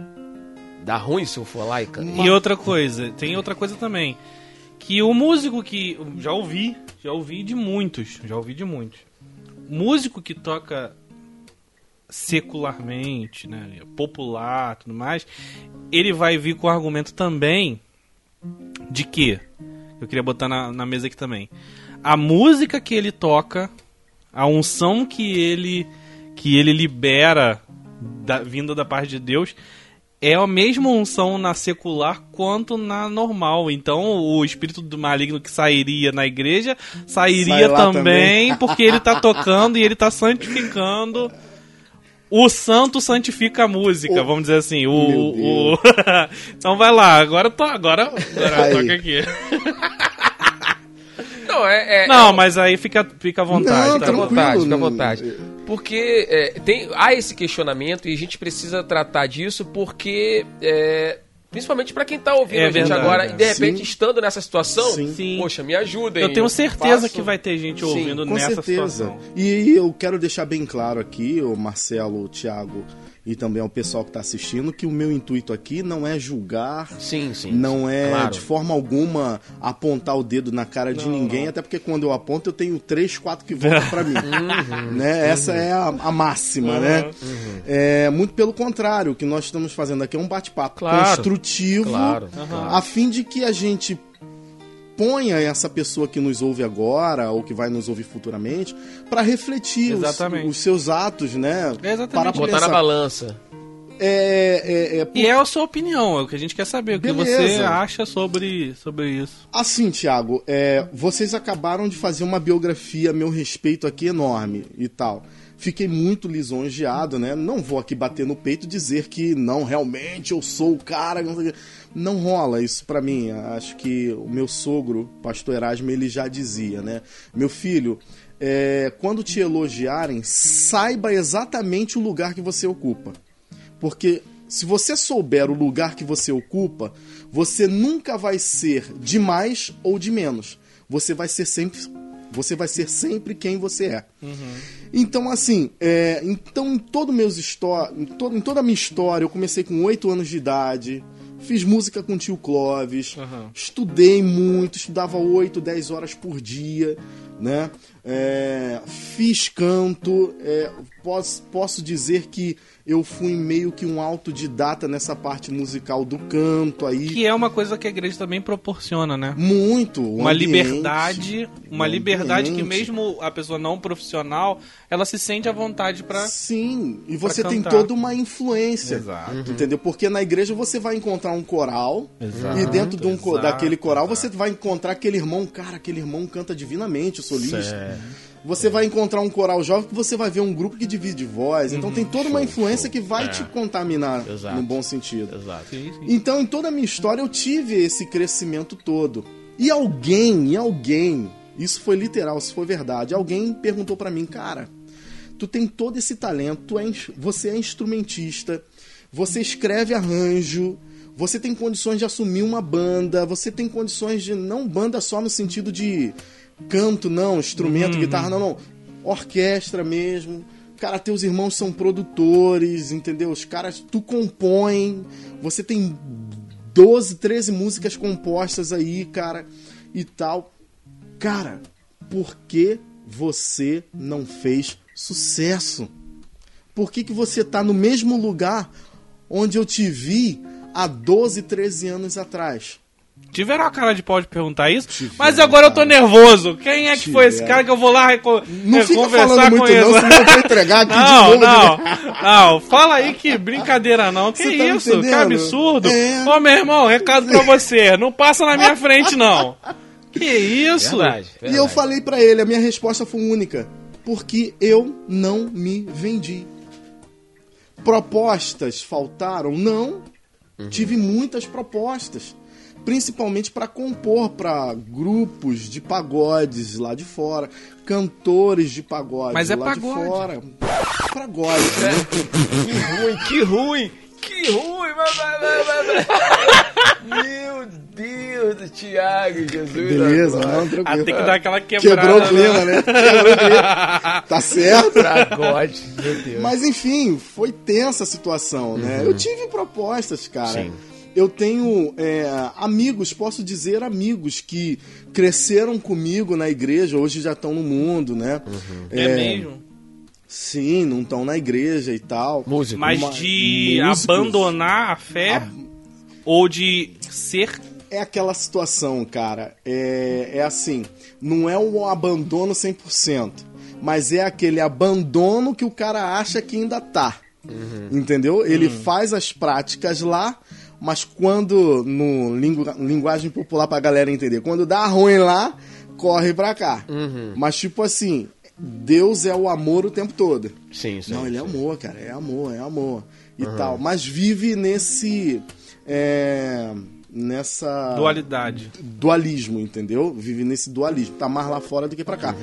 Dá ruim se eu for lá e cantar. E outra coisa, tem outra coisa também. Que o músico que. Já ouvi, já ouvi de muitos. Já ouvi de muitos. Músico que toca secularmente, né? Popular tudo mais, ele vai vir com o argumento também de que. Eu queria botar na, na mesa aqui também. A música que ele toca, a unção que ele que ele libera da, vinda da parte de Deus é a mesma unção na secular quanto na normal. Então, o espírito do maligno que sairia na igreja sairia Sai também, também. porque ele tá tocando e ele tá santificando. O santo santifica a música, O- vamos dizer assim. O, o... então vai lá, agora to... agora, agora toca aqui. Não, é, é- Não, é- mas aí fica, fica à vontade. Não, tá Fica à vontade, fica à vontade. Porque é, tem, há esse questionamento e a gente precisa tratar disso porque, é, principalmente pra quem tá ouvindo É a gente verdade, agora e de repente Sim. estando nessa situação, Sim. Sim. poxa, me ajudem. Eu tenho certeza faço- que vai ter gente Sim, ouvindo Com nessa certeza. situação. E eu quero deixar bem claro aqui, o Marcelo, o Thiago e também ao pessoal que está assistindo, que o meu intuito aqui não é julgar, Sim, sim. não sim, é claro. de forma alguma apontar o dedo na cara de Não, ninguém, não. até porque quando eu aponto eu tenho três, quatro que voltam para mim. Uhum. né? Essa é a, a máxima, né? É, muito pelo contrário, o que nós estamos fazendo aqui é um bate-papo Claro. construtivo claro. a fim de que a gente exponha essa pessoa que nos ouve agora ou que vai nos ouvir futuramente para refletir os, os seus atos, né? Exatamente. Para Botar na pensar. balança. É, é, é, E é a sua opinião, é o que a gente quer saber, o que Beleza. você acha sobre, sobre isso. Assim, Thiago, é, vocês acabaram de fazer uma biografia a meu respeito aqui enorme e tal. Fiquei muito lisonjeado, né? Não vou aqui bater no peito e dizer que não, realmente eu sou o cara. Não, rola isso pra mim. Acho que o meu sogro, pastor Erasmo, ele já dizia, né? Meu filho, é, quando te elogiarem, saiba exatamente o lugar que você ocupa. Porque se você souber o lugar que você ocupa, você nunca vai ser de mais ou de menos. Você vai ser sempre, você vai ser sempre quem você é. Então, assim, é, então em todo meus em, em toda a minha história, eu comecei com 8 anos de idade, fiz música com o tio Clóvis, estudei muito, estudava 8, 10 horas por dia, né? É, fiz canto, é, posso, posso dizer que eu fui meio que um autodidata nessa parte musical do canto aí. Que é uma coisa que a igreja também proporciona, né? Muito. Uma ambiente, liberdade, uma liberdade que mesmo a pessoa não profissional, ela se sente à vontade pra... Sim, e você tem toda uma influência. Exato. Entendeu? Porque na igreja você vai encontrar um coral Exato, e dentro de um exato, daquele coral você vai encontrar aquele irmão, cara, aquele irmão canta divinamente, o solista. Você vai encontrar um coral jovem que você vai ver um grupo que divide voz. Então tem toda uma influência que vai te contaminar Exato. no bom sentido. Exato. Sim, sim. Então, em toda a minha história, eu tive esse crescimento todo. E alguém, e alguém, isso foi literal, isso foi verdade. Alguém perguntou pra mim, cara, tu tem todo esse talento, tu é você é instrumentista, você escreve arranjo, você tem condições de assumir uma banda, você tem condições de não banda só no sentido de canto, não, instrumento, guitarra, não, não, orquestra mesmo. Cara, teus irmãos são produtores, entendeu? Os caras, tu compõe, você tem 12, 13 músicas compostas aí, cara, e tal. Cara, por que você não fez sucesso? Por que, que você tá no mesmo lugar onde eu te vi há 12, 13 anos atrás? Tiveram a cara de pau de perguntar isso, Tiveram, mas agora eu tô nervoso. Quem é que foi esse Tiveram. cara que eu vou lá reco- Não é, fica conversar falando com muito ele? não, senão eu vou entregar aqui de Não, novo. não, não, fala aí que brincadeira não, que tá isso, que absurdo. É. Ô meu irmão, recado pra você, não passa na minha frente não. Que isso? Verdade, E eu verdade. falei pra ele, a minha resposta foi única. Porque eu não me vendi. Propostas faltaram? Não. Tive muitas propostas. Principalmente para compor para grupos de pagodes lá de fora, cantores de pagode Mas é lá pagode. de fora. Pagode, né? Que ruim, que ruim, que ruim. Meu Deus do Thiago, Jesus. Beleza, não, Ah, tranquilo. tem que dar aquela quebrada. Quebrou o clima, né? Quebrou o clima. Tá certo? Pagode, meu Deus. Mas enfim, foi tensa a situação, né? Eu tive propostas, cara. Sim. Eu tenho é, amigos, posso dizer amigos, que cresceram comigo na igreja, hoje já estão no mundo, né? É, mesmo. Sim, não estão na igreja e tal. Música. Mas Uma- de músicos. abandonar a fé ou de ser É aquela situação, cara. É, é assim, não é um abandono 100%, mas é aquele abandono que o cara acha que ainda tá. Entendeu? Ele faz as práticas lá, mas quando, no lingu- linguagem popular pra galera entender, quando dá ruim lá, corre pra cá. Mas tipo assim, Deus é o amor o tempo todo. Sim, sim. Não, ele é sim. amor, cara. É amor, é amor. E tal. Mas vive nesse. é, nessa. dualidade. Dualismo, entendeu? Vive nesse dualismo. Tá mais lá fora do que pra cá.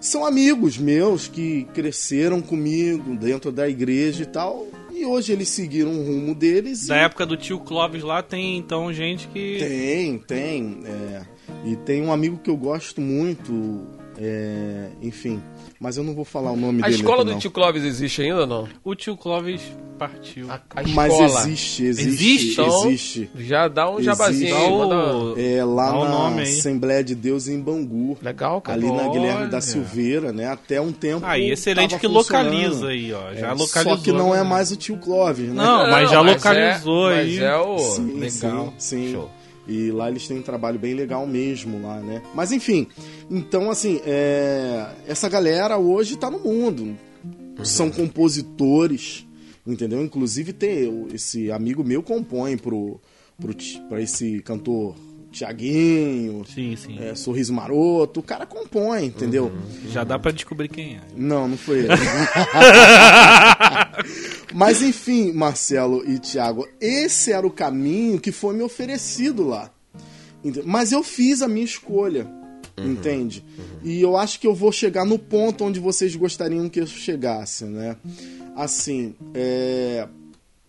São amigos meus que cresceram comigo dentro da igreja e tal. E hoje eles seguiram o rumo deles. Da e época do tio Clóvis lá tem então gente que. Tem, tem. é. E tem um amigo que eu gosto muito. é, enfim. Mas eu não vou falar o nome A dele. escola aqui, do não. tio Clóvis existe ainda ou não? O tio Clóvis partiu. A, a Mas escola. existe, existe. Existe? Então, Existe. Já dá um jabazinho aí. Manda- É lá Dá na nome. Assembleia de Deus em Bangu. Legal, cara. Ali na Guilherme Olha. da Silveira, né? Até um tempo. Aí, excelente que localiza aí, ó. Já É, localizou. Só que não é né? mais o tio Clóvis, né? Não, mas já Não, localizou é, aí. Mas é o... Sim, Legal. sim, sim. Show. E lá eles têm um trabalho bem legal mesmo lá, né? Mas enfim, então assim, é... essa galera hoje tá no mundo. São compositores, entendeu? Inclusive tem esse amigo meu compõe pro, pro, pra esse cantor Tiaguinho, Sim, sim. é, Sorriso Maroto, o cara compõe, entendeu? Já dá pra descobrir quem é. Não, não foi ele. Mas enfim, Marcelo e Thiago, esse era o caminho que foi me oferecido lá. Mas eu fiz a minha escolha, entende? E eu acho que eu vou chegar no ponto onde vocês gostariam que eu chegasse, né? Assim, é,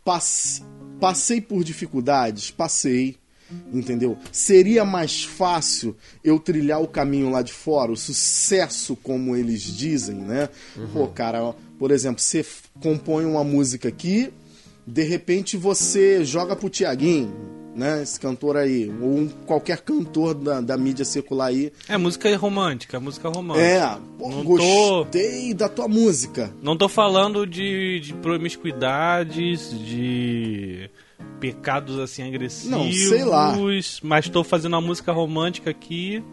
pass- passei por dificuldades, passei, entendeu? Seria mais fácil eu trilhar o caminho lá de fora, o sucesso como eles dizem, né? Pô, cara, por exemplo, você compõe uma música aqui, de repente você joga pro Tiaguinho, né? Esse cantor aí, ou um- qualquer cantor da, da mídia circular aí. É música romântica, música romântica. É, pô, Não tô- gostei da tua música. Não tô falando de, de promiscuidades, de pecados assim agressivos. Não, sei lá. Mas tô fazendo uma música romântica aqui.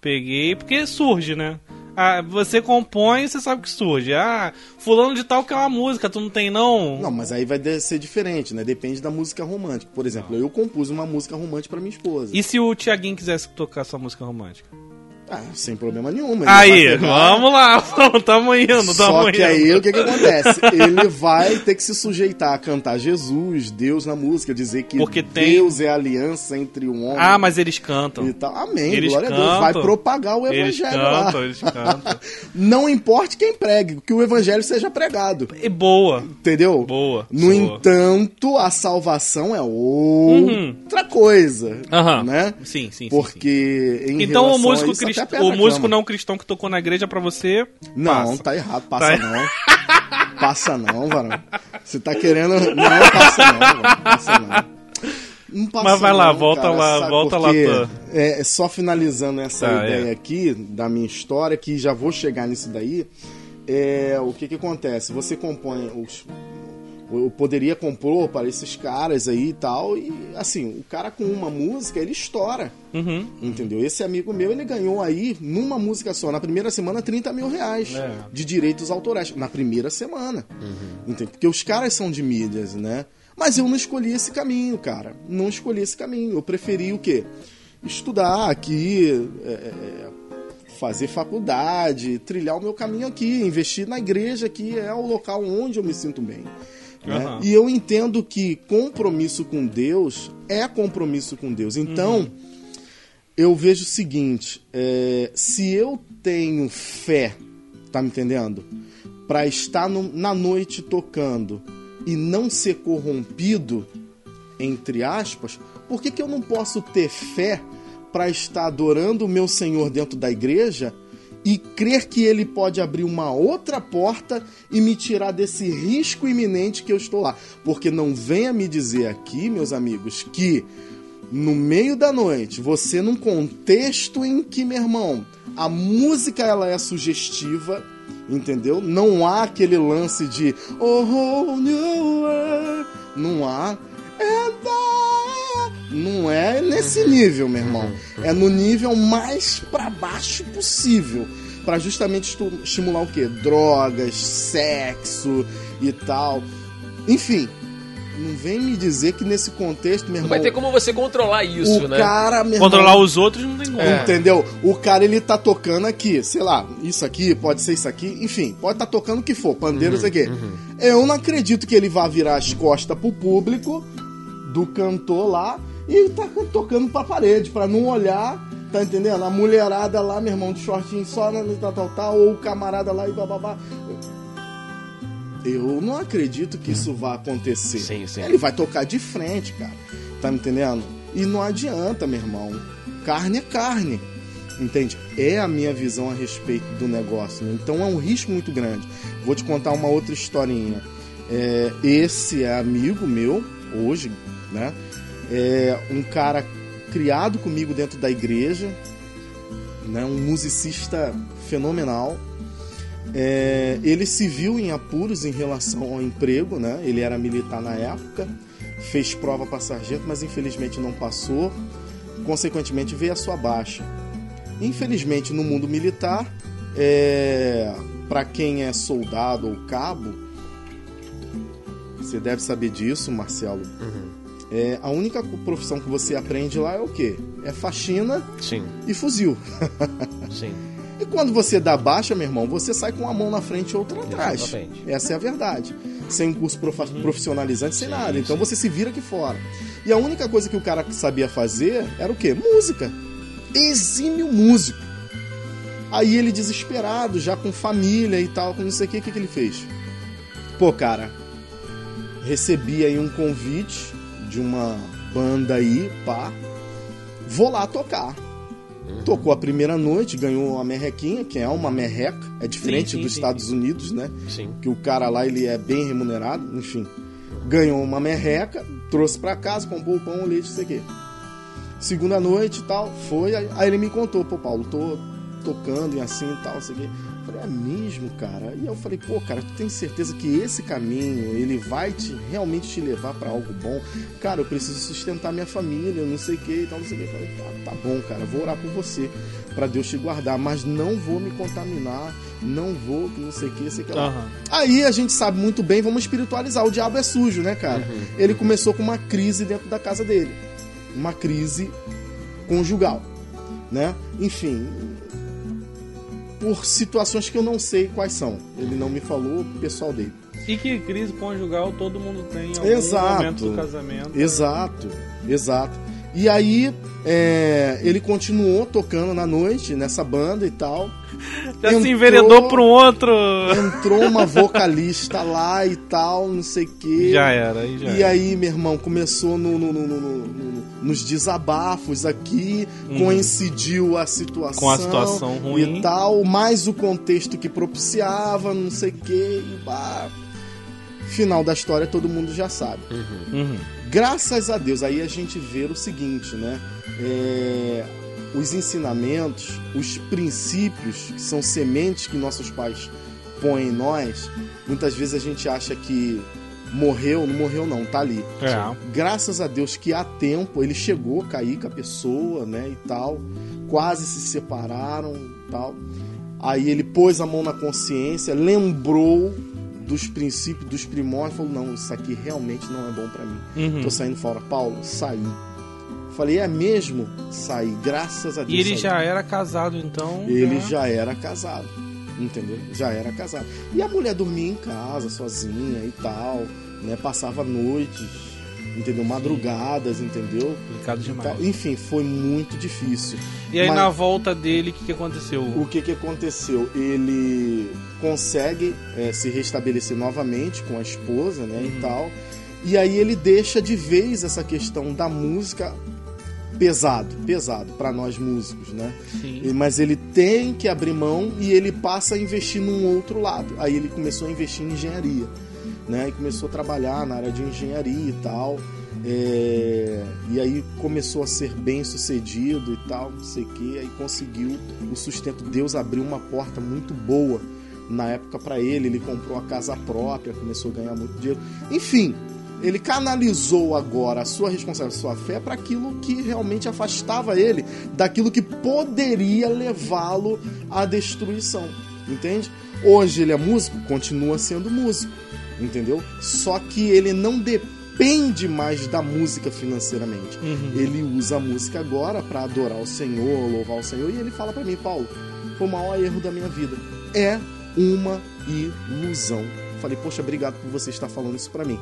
Peguei, porque surge, né? Ah, você compõe, você sabe que surge. Ah, fulano de tal que é uma música, tu não tem não? Não, mas aí vai ser diferente, né? Depende da música romântica. Por exemplo, eu compus uma música romântica pra minha esposa. E se o Tiaguinho quisesse tocar sua música romântica? Ah, sem problema nenhum. Aí, vamos lá, tamo indo, tamo Só indo. que aí o que, que acontece? Ele vai ter que se sujeitar a cantar Jesus, Deus na música, dizer que Porque tem- Deus é a aliança entre o homem Ah, mas eles cantam. e tal. Amém, Eles glória a Deus. Vai cantam. propagar o Eles evangelho lá. cantam, eles cantam. Não importe quem pregue, que o evangelho seja pregado. E boa. Entendeu? Boa, No boa. entanto, a salvação é outra coisa. Uhum. Aham. Né? Sim, sim, sim, Porque em Então o músico, isso, crist... o músico cama. não cristão que tocou na igreja pra você. Não, passa. tá errado. Passa Tá- não. Passa não, varão. Você tá querendo. Não, passa não, varão. Passa não. Não passa Mas vai lá, não, volta cara, lá, volta por quê? lá, Tan. É, é só finalizando essa Tá, ideia é. aqui da minha história, que já vou chegar nisso daí. É, o que que acontece? Você compõe os. Eu poderia compor para esses caras aí e tal, e assim, o cara com uma música, ele estoura. Uhum. Entendeu? Esse amigo meu, ele ganhou aí, numa música só, na primeira semana, 30 mil reais É. de direitos autorais. Na primeira semana. Entende? Porque os caras são de mídias, né? Mas eu não escolhi esse caminho, cara. Não escolhi esse caminho. Eu preferi o quê? Estudar aqui, é, é, fazer faculdade, trilhar o meu caminho aqui, investir na igreja, que é o local onde eu me sinto bem. Né? E eu entendo que compromisso com Deus é compromisso com Deus. Então, eu vejo o seguinte: é, se eu tenho fé, tá me entendendo? Para estar no- na noite tocando e não ser corrompido, entre aspas, por que, que eu não posso ter fé para estar adorando o meu Senhor dentro da igreja e crer que ele pode abrir uma outra porta e me tirar desse risco iminente que eu estou lá? Porque não venha me dizer aqui, meus amigos, que no meio da noite, você num contexto em que, meu irmão, a música ela é sugestiva, entendeu? Não há aquele lance de oh, whole new world. não há. É da- Não é nesse nível, meu irmão. É no nível mais pra baixo possível. Pra justamente estimular o quê? Drogas, sexo e tal. Enfim, não vem me dizer que nesse contexto, meu Não irmão. vai ter como você controlar isso, o né? cara, meu Controlar irmão, os outros não tem como. É. Entendeu? O cara ele tá tocando aqui, sei lá, isso aqui, pode ser isso aqui, enfim, pode estar tá tocando o que for, pandeiro, Uhum, isso aqui. Eu não acredito que ele vá virar as costas pro público do cantor lá e tá tocando pra parede, pra não olhar, tá entendendo? A mulherada lá, meu irmão, de shortinho só, né, tal, tal, tal, ou o camarada lá e bababá. Eu não acredito que isso vá acontecer. Sim, sim. Ele vai tocar de frente, cara. Tá me entendendo? E não adianta, meu irmão. Carne é carne. Entende? É a minha visão a respeito do negócio. né? Então é um risco muito grande. Vou te contar uma outra historinha. É, esse é amigo meu, hoje, né? É um cara criado comigo dentro da igreja, né? um musicista fenomenal. É, ele se viu em apuros em relação ao emprego, né? Ele era militar na época, fez prova para sargento, mas infelizmente não passou. consequentemente veio a sua baixa. Infelizmente, no mundo militar, é, para quem é soldado ou cabo, você deve saber disso, Marcelo. É, a única profissão que você aprende lá é o quê? É faxina Sim, e fuzil. sim. E quando você dá baixa, meu irmão, você sai com uma mão na frente e outra atrás. Exatamente. Essa é a verdade. Sem um curso profissionalizante, sem Sim, nada. Então sim. você se vira aqui fora. E a única coisa que o cara sabia fazer era o quê? Música. Exímio músico. Aí ele desesperado, já com família e tal, com não sei o que, o que, que ele fez? Pô, cara, recebi aí um convite de uma banda aí, pá. Vou lá tocar. Tocou a primeira noite, ganhou uma merrequinha, que é uma merreca. É diferente Sim, sim, dos sim. Estados Unidos, né? Sim. Que o cara lá ele é bem remunerado, enfim. Ganhou uma merreca, trouxe pra casa, comprou o pão, o leite, não sei o quê. Segunda noite e tal, foi. Aí ele me contou, pô, Paulo, tô tocando e assim e tal, não sei o quê. Eu Falei, é mesmo, cara? E eu falei, pô, cara, tu tem certeza que esse caminho, ele vai te realmente te levar pra algo bom? Cara, eu preciso sustentar minha família, não sei o que e tal, não sei o que. Eu falei, tá, tá bom, cara, vou orar por você, pra Deus te guardar, mas não vou me contaminar, não vou, que não sei o que, sei o que lá. Aham. Aí a gente sabe muito bem, vamos espiritualizar. O diabo é sujo, né, cara? Ele começou com uma crise dentro da casa dele. Uma crise conjugal, né? Enfim, por situações que eu não sei quais são. Ele não me falou, o pessoal dele. E que crise conjugal todo mundo tem em algum Exato. momento do casamento. Exato, exato. E aí, é, ele continuou tocando na noite, nessa banda e tal. Já se Entrou- enveredou para um outro. Entrou uma vocalista lá e tal, não sei o quê. Já era, aí já E era. aí, meu irmão, começou no- no- no- no- no- no- nos desabafos aqui, coincidiu a situação. Com a situação ruim. E tal, mais o contexto que propiciava, não sei o que, e bah. Final da história todo mundo já sabe. Uhum. Graças a Deus, aí a gente vê o seguinte, né? É, os ensinamentos, os princípios, que são sementes que nossos pais põem em nós, muitas vezes a gente acha que morreu, não morreu não, tá ali. É. Graças a Deus que há tempo ele chegou a cair com a pessoa, né, e tal, quase se separaram, tal. Aí ele pôs a mão na consciência, lembrou dos princípios, dos primórdios, falou: "Não, isso aqui realmente não é bom pra mim. Uhum. Tô saindo fora, Paulo, saí". Falei: "É mesmo?" Saí, graças a Deus. E ele saí. já era casado, então. Ele já- já era casado, entendeu? Já era casado. E a mulher dormia em casa, sozinha e tal, né? Passava noites, entendeu? Madrugadas, entendeu? Complicado E demais. Enfim, foi muito difícil. E aí Mas- na volta dele, o que, que aconteceu? O que que aconteceu? Ele consegue é, se restabelecer novamente com a esposa, né, Uhum. e tal. E aí ele deixa de vez essa questão da música pesado, pesado para nós músicos, né? Sim. Mas ele tem que abrir mão e ele passa a investir num outro lado. Aí ele começou a investir em engenharia, né? E começou a trabalhar na área de engenharia e tal. É, E aí começou a ser bem sucedido e tal, não sei o que. Aí conseguiu o sustento. Deus abriu uma porta muito boa na época para ele. Ele comprou a casa própria, começou a ganhar muito dinheiro. Enfim, ele canalizou agora a sua responsabilidade, a sua fé para aquilo que realmente afastava ele daquilo que poderia levá-lo à destruição, entende? Hoje ele é músico, continua sendo músico, entendeu? Só que ele não depende mais da música financeiramente. Uhum. Ele usa a música agora para adorar o Senhor, louvar o Senhor, e ele fala para mim, Paulo, foi o maior erro da minha vida. É uma ilusão. Falei, poxa, obrigado por você estar falando isso para mim.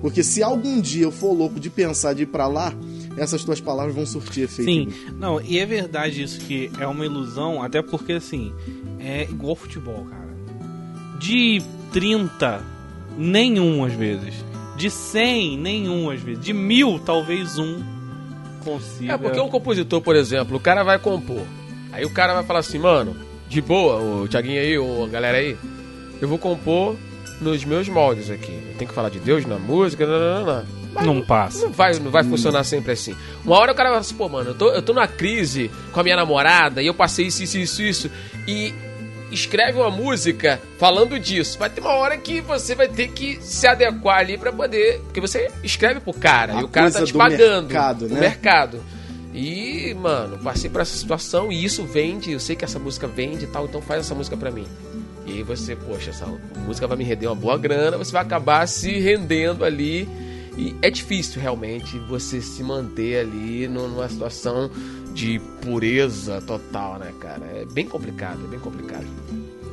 Porque se algum dia eu for louco de pensar de ir pra lá, essas tuas palavras vão surtir efeito. Sim, não, e é verdade isso que é uma ilusão, até porque assim, é igual futebol, cara. De 30, nenhum às vezes. De 100, nenhum às vezes. De mil, talvez um consiga. É porque um compositor, por exemplo, o cara vai compor. Aí o cara vai falar assim, mano, de boa, o Thiaguinho aí, ou a galera aí, eu vou compor nos meus moldes aqui. Eu tenho que falar de Deus na música, não, não, não, não. Mas Não passa. Não vai, não vai funcionar sempre assim. Uma hora o cara vai falar assim, pô, mano, eu tô, eu tô numa crise com a minha namorada e eu passei isso, isso, isso, isso. E escreve uma música falando disso. Vai ter uma hora que você vai ter que se adequar ali pra poder. Porque você escreve pro cara A e o cara tá te do pagando. mercado, né? mercado. E, mano, passei por essa situação e isso vende, eu sei que essa música vende e tal, então faz essa música pra mim. E aí você, poxa, essa música vai me render uma boa grana, você vai acabar se rendendo ali. E é difícil realmente você se manter ali numa situação de pureza total, né, cara? É bem complicado, é bem complicado.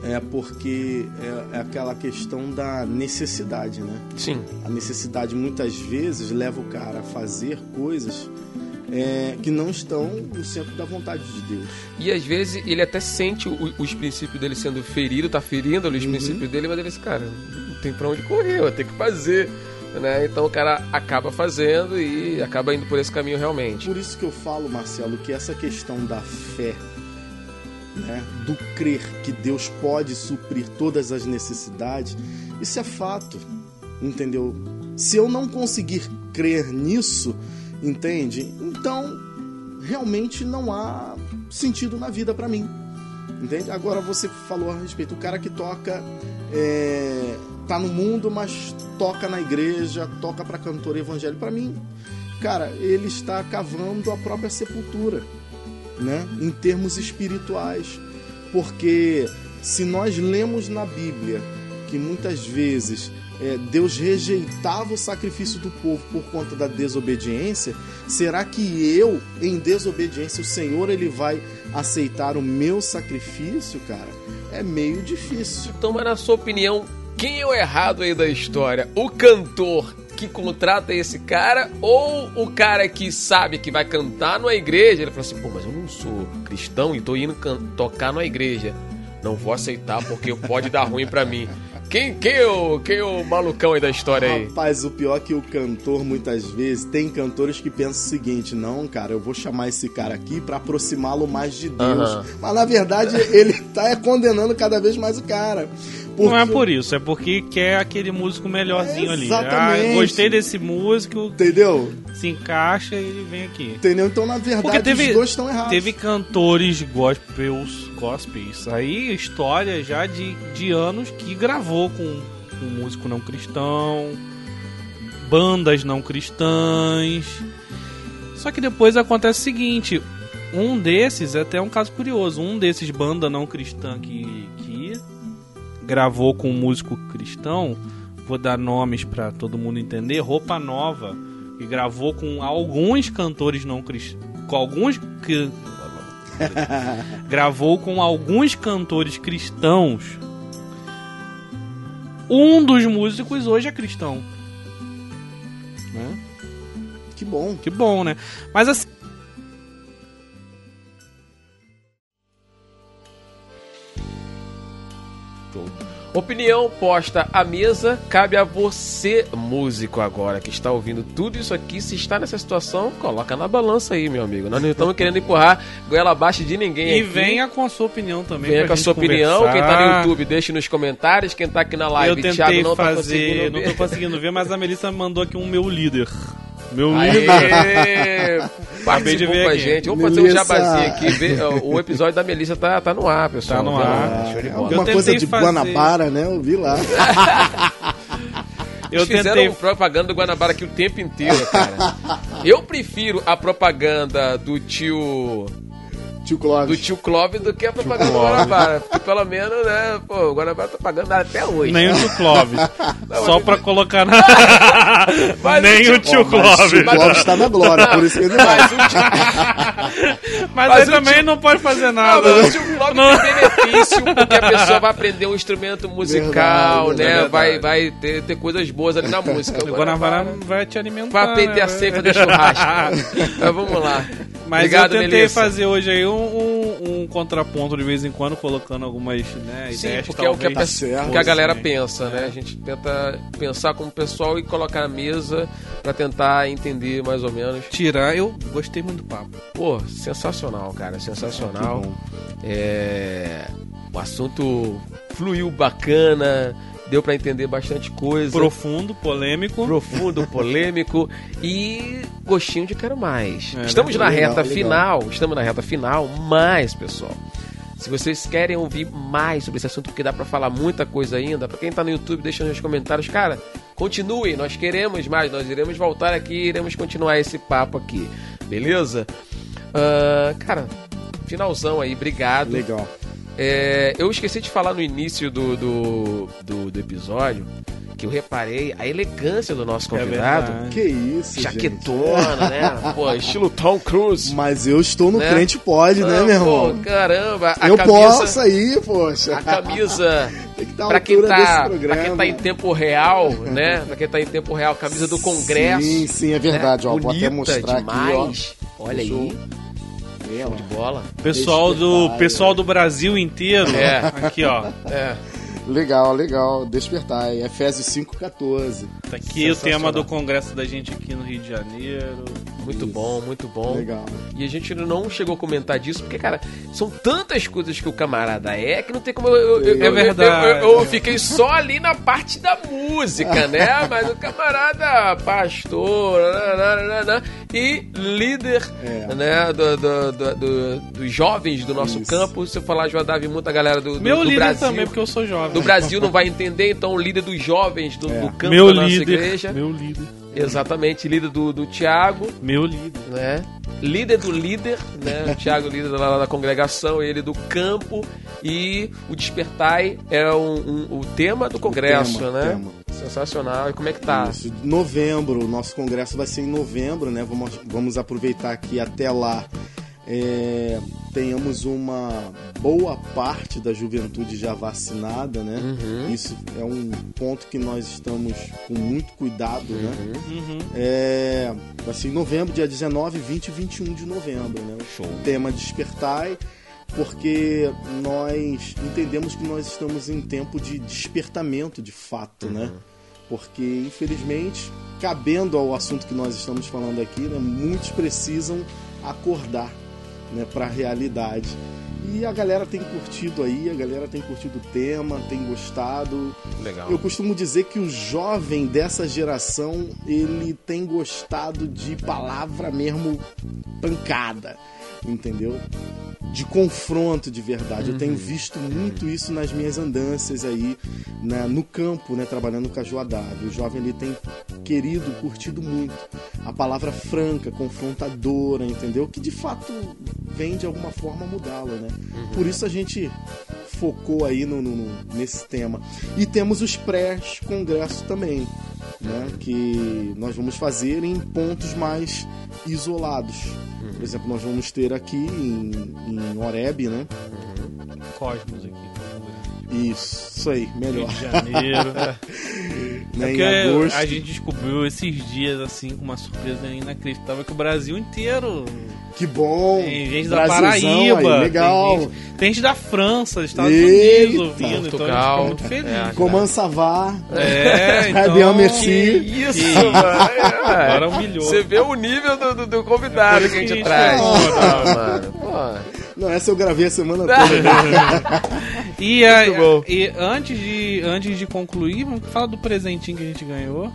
É porque é, é aquela questão da necessidade, né? Sim. A necessidade muitas vezes leva o cara a fazer coisas é, que não estão no centro da vontade de Deus. E às vezes ele até sente o- os princípios dele sendo ferido, tá ferindo ali os Uhum. princípios dele, mas ele diz, cara, não tem pra onde correr, eu tenho que fazer. Né? Então o cara acaba fazendo e acaba indo por esse caminho realmente. Por isso que eu falo, Marcelo, que essa questão da fé, né, do crer que Deus pode suprir todas as necessidades, isso é fato, entendeu? Se eu não conseguir crer nisso, entende? Então, realmente não há sentido na vida pra mim, entende? Agora você falou a respeito, o cara que toca, é, tá no mundo, mas toca na igreja, toca pra cantor evangélico, pra mim, cara, ele está cavando a própria sepultura, né? Em termos espirituais, porque se nós lemos na Bíblia que muitas vezes é, Deus rejeitava o sacrifício do povo por conta da desobediência, será que eu, em desobediência, o Senhor ele vai aceitar o meu sacrifício, cara? É meio difícil. Então, mas na sua opinião, quem é o errado aí da história? O cantor que contrata esse cara ou o cara que sabe que vai cantar numa igreja? Ele fala assim, pô, mas eu não sou cristão e tô indo tocar numa igreja. Não vou aceitar porque pode dar ruim pra mim. Quem, quem, é o, quem é o malucão aí da história aí? Rapaz, o pior é que o cantor, muitas vezes, tem cantores que pensam o seguinte: não, cara, eu vou chamar esse cara aqui pra aproximá-lo mais de Deus. Aham. Mas na verdade, ele tá é, condenando cada vez mais o cara. Não é Porque- por isso, é porque quer aquele músico melhorzinho ali. Exatamente. Ah, gostei desse músico, Entendeu? se encaixa e ele vem aqui. Entendeu? Então, na verdade, Porque teve, os dois estão errados. teve cantores gospels, gospels, aí história já de, de anos que gravou com, com músico não cristão, bandas não cristãs. Só que depois acontece o seguinte, um desses, é até um caso curioso, um desses banda não cristã que, que gravou com um músico cristão, vou dar nomes pra todo mundo entender, Roupa Nova, que gravou com alguns cantores não cristãos, com alguns gravou com alguns cantores cristãos. Um dos músicos hoje é cristão. Né? Que bom. Que bom, né? Mas assim, Opinião posta à mesa, cabe a você, músico agora, que está ouvindo tudo isso aqui. Se está nessa situação, coloca na balança aí, meu amigo. Nós não estamos querendo empurrar goela abaixo de ninguém e aqui. venha com a sua opinião também. Venha com a sua opinião. Quem tá no conversar. YouTube, deixe nos comentários. Quem tá aqui na Eu live, tentei Thiago não tá fazer, conseguindo não tô conseguindo ver, mas a Melissa mandou aqui um meu líder. Meu líder. Acabei de Participou ver com a aqui. gente. Vamos fazer um jabazinho aqui. O episódio da Melissa tá, tá no ar, pessoal. Tá no lá, ar. Show de É bola. alguma coisa de fazer- Guanabara, né? Eu vi lá. Eu Eles fizeram tentei propaganda do Guanabara aqui o tempo inteiro, cara. Eu prefiro a propaganda do tio Tio do Clóvis. tio Clóvis do que a propaganda do Clóvis. Guanabara. Porque pelo menos, né, pô, o Guanabara tá pagando até hoje. nem o tio Clóvis. Só pra colocar na. Mas nem o o tio- tio Mas o Clóvis. Tio Clóvis tá na glória, por isso que ele vai. Mas Mas, Mas aí o também tio- não pode fazer não, nada. mas né? o tio Clóvis Não. tem benefício, porque a pessoa vai aprender um instrumento musical, Verdade, né? verdade. Vai, vai ter, ter coisas boas ali na música. O Guanabara vai te alimentar. Pra perder né? a cefa de churrasco. Mas vamos lá. Mas Obrigado, eu tentei Melissa. fazer hoje aí um, um, um contraponto de vez em quando, colocando algumas né, Sim, ideias porque é o que a, pe- certo. o que a galera fossem, pensa, né? A gente tenta pensar como pessoal e colocar na mesa pra tentar entender mais ou menos. Tirar, eu gostei muito do papo. Pô, sensacional, cara, sensacional. É, o assunto fluiu bacana, deu pra entender bastante coisa. Profundo, polêmico. profundo, polêmico e gostinho de quero mais. É, estamos na legal, reta legal. final, estamos na reta final, mas pessoal, se vocês querem ouvir mais sobre esse assunto, porque dá pra falar muita coisa ainda, pra quem tá no YouTube, deixa nos comentários, cara, continue, nós queremos mais, nós iremos voltar aqui, iremos continuar esse papo aqui, beleza? Ah, cara, finalzão aí, obrigado. Legal. É, eu esqueci de falar no início do, do, do, do episódio que eu reparei a elegância do nosso É convidado. verdade. Que isso, gente. Jaquetona, né? Pô, estilo Tom Cruise. Mas eu estou no Né? crente pode, né, Ah, meu pô, irmão? caramba, a eu camisa, posso aí, poxa. a camisa Tem que dar pra quem, tá, pra quem tá em tempo real, né? Pra quem tá em tempo real, camisa do Congresso. Sim, sim, é verdade. né? Ó, vou até mostrar demais. aqui, ó. Olha aí, show de bola. Pessoal do, pessoal do Brasil inteiro. É. Aqui, ó. É, Legal, legal. Despertar. Efésios 5,14. Tá aqui o tema do congresso da gente aqui no Rio de Janeiro. muito Isso. bom, muito bom. Legal. E a gente não chegou a comentar disso, porque, cara, são tantas coisas que o camarada é que não tem como eu. eu- eu- É eu- verdade. Eu, eu- eu fiquei só ali na parte da música, né? Mas o camarada, pastor, nananana, e líder, É. né? Do, do- do- do- dos jovens do nosso Isso. campo. Se eu falar Joadá, vi muita galera do, do, Meu do líder Brasil. também, porque eu sou jovem. Do Brasil não vai entender, então o líder dos jovens do, É. do campo Meu da nossa líder. igreja. Meu líder. Exatamente, líder do, do Tiago Meu líder. né? Líder do líder, né? O Thiago, líder lá da congregação, ele do campo. E o Despertai é um, um- o tema do congresso, tema, né? tema. Sensacional. E como é que tá? Isso. Novembro, o nosso congresso vai ser em novembro, né? Vamos, vamos aproveitar que até lá é, tenhamos uma boa parte da juventude já vacinada, né? Uhum. Isso é um ponto que nós estamos com muito cuidado, né? Uhum. É, vai ser em novembro, dia 19, 20 e 21 de novembro, né? Show. O tema Despertai, porque nós entendemos que nós estamos em tempo de despertamento de fato, né? Porque, infelizmente, cabendo ao assunto que nós estamos falando aqui, né, muitos precisam acordar né, para a realidade. E a galera tem curtido aí, a galera tem curtido o tema, tem gostado. Legal. Eu costumo dizer que o jovem dessa geração, ele tem gostado de palavra mesmo pancada, entendeu? De confronto de verdade. Eu tenho visto muito isso nas minhas andanças aí né, no campo, né, trabalhando com a Joadave. O jovem ele tem querido, curtido muito a palavra franca, confrontadora, entendeu? Que de fato vem de alguma forma mudá-lo, né? Por isso a gente focou aí no- no- nesse tema. E temos os pré-congressos também, né? Que nós vamos fazer em pontos mais isolados. Por exemplo, nós vamos ter aqui em, em Oreb, né? Cosmos aqui. Isso, isso aí, Rio melhor. de Janeiro. Né? Porque Em agosto. a gente descobriu esses dias, assim, com uma surpresa inacreditável, que o Brasil inteiro Que bom! tem gente da Brasilzão Paraíba, aí, legal! Tem, gente, tem gente da França, dos Estados Eita, Unidos ouvindo, Portugal. então a gente muito feliz. É, Coman Savá, É, então... Merci. isso, mano. Agora humilhou. Você vê o nível do, do- do convidado É que a gente que a gente traz. fez. Pô, mano. Pô. Não, essa eu gravei a semana toda. E, a- e antes, de, antes de concluir, vamos falar do presentinho que a gente ganhou.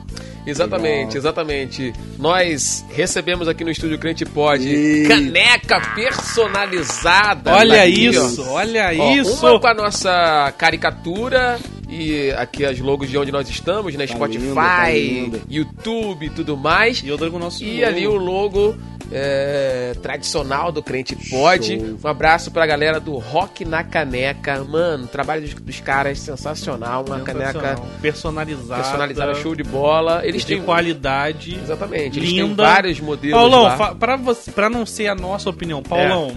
Exatamente, Legal. exatamente. Nós recebemos aqui no estúdio Crente Pod E- caneca personalizada. Olha aqui, isso, ó. olha Ó, isso. Uma com a nossa caricatura e aqui as logos de onde nós estamos, né? Tá Spotify, linda, tá linda. YouTube e tudo mais. E outra com o nosso E logo. ali o logo é, tradicional do Crente Pod. Show. Um abraço pra galera do Rock na Caneca. Mano, o trabalho dos, dos caras sensacional. Uma caneca Sensacional. personalizada, personalizada, show de bola. Eles de têm qualidade. Exatamente, eles têm linda. vários modelos Paulão, pra, você, pra não ser a nossa opinião, Paulão,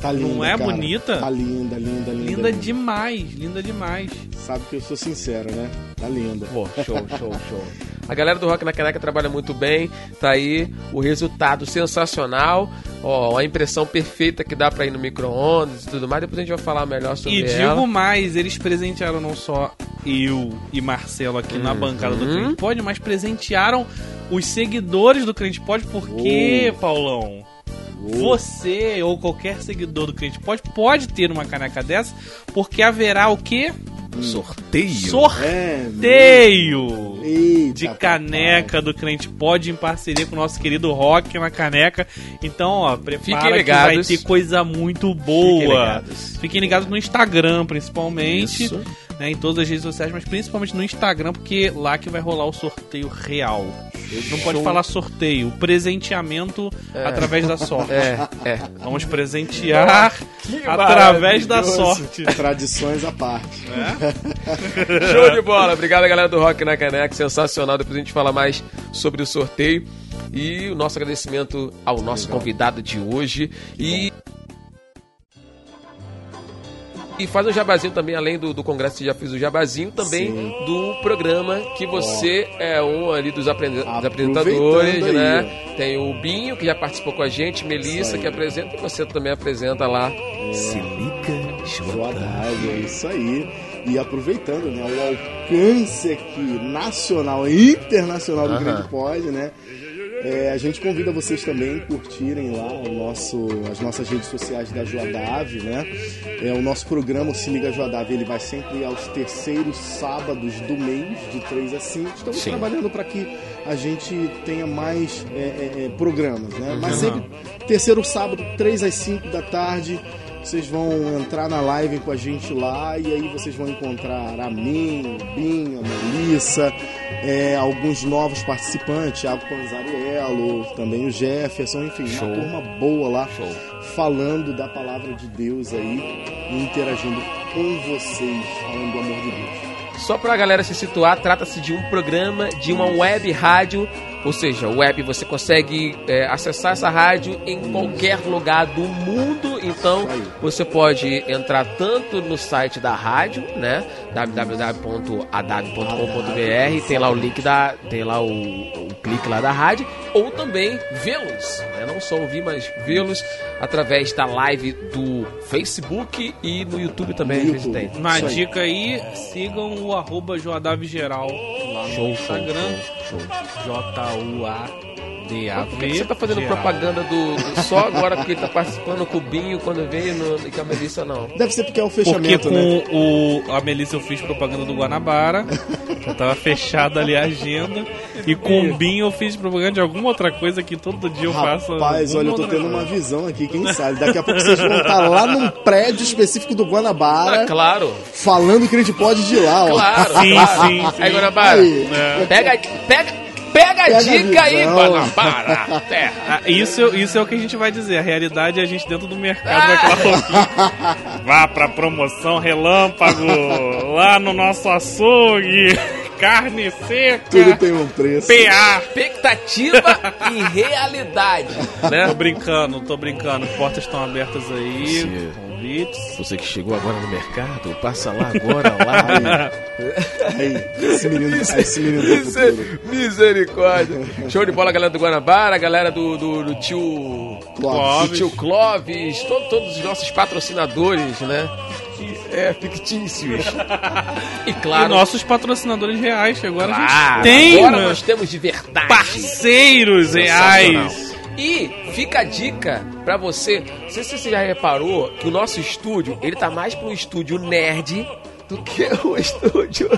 Tá linda, Não é cara. bonita? Tá linda, linda, linda. linda demais, linda demais. Sabe que eu sou sincero, né? Tá linda. Pô, show, show, show. A galera do Rock na Caneca trabalha muito bem, tá aí o resultado sensacional, ó, a impressão perfeita que dá pra ir no micro-ondas e tudo mais, depois a gente vai falar melhor sobre E ela. digo mais, eles presentearam não só eu e Marcelo aqui na Uhum. bancada do Crente Pod, mas presentearam os seguidores do Crente Pod, porque, Paulão, você ou qualquer seguidor do Crente Pod pode ter uma caneca dessa, porque haverá o quê? Sorteio. Sorteio! Eita, de papai. caneca do Crente Pod em parceria com o nosso querido Rock na caneca. Então, ó, prepara Fiquem que vai ter coisa muito Fiquem boa. ligados. Fiquem ligados no Instagram, principalmente. Isso. Né, em todas as redes sociais, mas principalmente no Instagram, porque lá que vai rolar o sorteio real. Não pode falar sorteio, presenteamento através da sorte. É, é. Vamos presentear através da sorte. Tradições à parte. Show de bola. Obrigado, galera do Rock na Caneca. Sensacional. Depois a gente fala mais sobre o sorteio. E o nosso agradecimento ao nosso convidado de hoje. E. E faz um jabazinho também, além do, do congresso que já fiz o jabazinho, também Sim. do programa que você é um ali dos, Aproveitando apresentadores, aí. né? Tem o Binho, que já participou com a gente, Melissa, que apresenta, e você também apresenta lá. Se liga, é isso aí. E aproveitando, né, o alcance aqui nacional e internacional do Aham. Grande Pod, né? É, a gente convida vocês também a curtirem lá o nosso, as nossas redes sociais da Joadave, né? É, o nosso programa, o Se Liga Joadave, ele vai sempre aos terceiros sábados do mês, de 3 a 5. Estamos Sim. trabalhando para que a gente tenha mais é, é, é, programas, né? Mas Uhum. sempre terceiro sábado, 3 às 5 da tarde. Vocês vão entrar na live com a gente lá e aí vocês vão encontrar a mim, o Bin, a Melissa, é, alguns novos participantes, Thiago Panzariello, também o Jefferson, enfim, Show. uma turma boa lá Show. falando da palavra de Deus aí e interagindo com vocês, falando do amor de Deus. Só pra galera se situar, trata-se de um programa de uma web rádio, ou seja, web você consegue é, acessar essa rádio em qualquer lugar do mundo, então você pode entrar tanto no site da rádio, né, www.adab.com.br, tem lá o link da, tem lá o, o clique lá da rádio, ou também vê-los, né, não só ouvir, mas vê-los através da live do Facebook e no YouTube também, No YouTube. tem. Aí. dica aí, sigam o arroba Joadave Geral lá no Show, show, Instagram. Show, show. J-U-A-D-A-V. Por que que você tá fazendo propaganda do, do- só agora porque ele tá participando com o Binho quando veio no, e com a Melissa não? Deve ser porque é o Porque fechamento, com né? o, a Melissa eu fiz propaganda do Guanabara, já tava fechada ali a agenda. E com o Binho eu fiz propaganda de alguma outra coisa que todo dia eu faço. Rapaz, olha, eu tô tendo uma visão aqui, quem sabe? Daqui a pouco vocês vão estar lá num prédio específico do Guanabara, Ah, claro, falando que a gente pode ir de lá, ó. claro. Sim, sim, sim. Aí, Guanabara, Aí. É. pega, pega, pega a Pega a dica aí, visão. Guanabara. É. Ah, isso, isso é o que a gente vai dizer. A realidade é a gente dentro do mercado daquela roupinha. Vá pra promoção relâmpago lá no nosso açougue. Carne seca. Tudo tem um preço. PA. Expectativa e realidade, Tô né? brincando, tô brincando. Portas estão abertas aí. Sim. Convites. Você que chegou agora no mercado, passa lá agora, lá. Aí, esse menino, esse menino Miser-. Misericórdia. Show de bola, galera do Guanabara, galera do, do, do tio Clóvis. tio Clóvis, to- todos os nossos patrocinadores, né? É, fictícios. E E claro, nossos patrocinadores reais, que agora a claro, gente tem agora né, nós temos de verdade. parceiros reais. E fica a dica pra você. Não sei se você já reparou que o nosso estúdio, ele tá mais um estúdio nerd do que o estúdio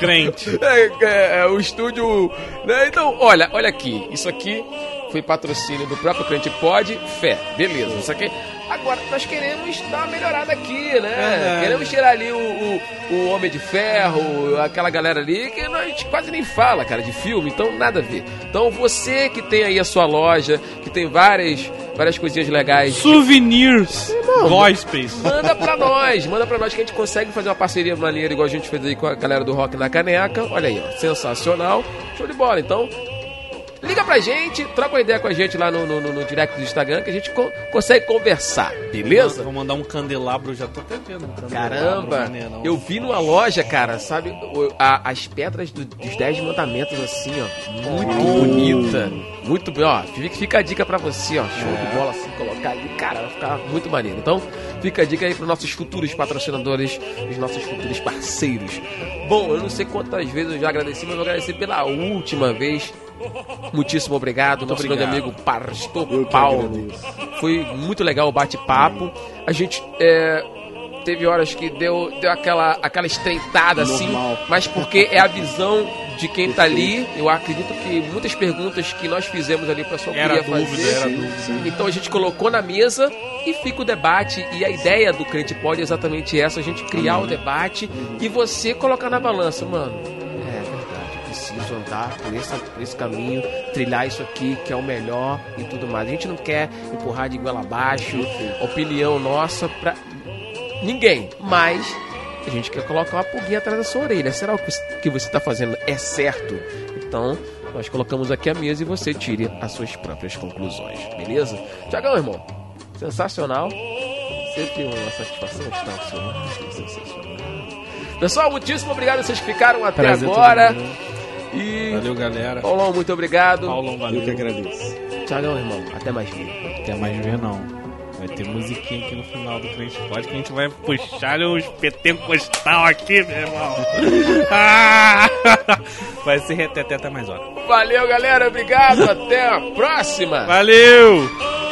Crente. é, é, é, o estúdio. Né? Então, olha, olha aqui. Isso aqui foi patrocínio do próprio Crente Pod, fé. Beleza, isso aqui. Agora, nós queremos dar uma melhorada aqui, né? Verdade. Queremos tirar ali o, o, o Homem de Ferro, aquela galera ali, que a gente quase nem fala, cara, de filme, então nada a ver. Então, você que tem aí a sua loja, que tem várias, várias coisinhas legais. Souvenirs. Gospels. Manda pra nós, manda pra nós que a gente consegue fazer uma parceria maneira igual a gente fez aí com a galera do Rock na Caneca. Olha aí, ó, sensacional. Show de bola. Então, liga pra gente, troca uma ideia com a gente lá no, no, no- direct do Instagram que a gente co- consegue conversar, beleza? Vou mandar um candelabro, já tô até vendo. um Caramba, maneirão. eu vi numa loja, cara, sabe, a- as pedras do- dos Dez Mandamentos, assim, ó, muito bonita, muito bem, ó, fica, a dica pra você, ó, show de bola, assim, colocar ali, cara, vai ficar muito maneiro. Então, fica a dica aí pros nossos futuros patrocinadores, os nossos futuros parceiros. Bom, eu não sei quantas vezes eu já agradeci, mas eu vou agradecer pela última vez. Muitíssimo obrigado, nosso grande obrigado. amigo Pastor Eu Paulo. Foi muito legal o bate-papo. A gente é, teve horas que deu, deu aquela, aquela estreitada assim, Normal. mas porque é a visão de quem tá ali. Eu acredito que muitas perguntas que nós fizemos ali, o pessoal Era queria dúvida, fazer. era Sim, dúvida. Então a gente colocou na mesa e fica o debate. E a ideia do Crente Pode é exatamente essa: a gente criar o debate e você colocar na balança, mano. Preciso andar por esse, por esse caminho, trilhar isso aqui que é o melhor e tudo mais. A gente não quer empurrar de goela abaixo, opinião nossa pra ninguém, mas a gente quer colocar uma pulguinha atrás da sua orelha. Será que o que você está fazendo é certo? Então, nós colocamos aqui a mesa e você tire as suas próprias conclusões, beleza? Tiagão, irmão, sensacional. Sempre uma satisfação estar ao seu lado, sensacional. Pessoal, muitíssimo obrigado a vocês que ficaram até Prazer agora. E Valeu, galera. Paulão, muito obrigado. Paulão, valeu. Eu que agradeço. Tiagão, irmão, até mais ver. Quer mais ver, não. Vai ter musiquinha aqui no final do Crente Pode que a gente vai puxar os pentecostal aqui, meu irmão. Ah! Vai ser reteté até mais hora. Valeu, galera. Obrigado. Até a próxima. Valeu!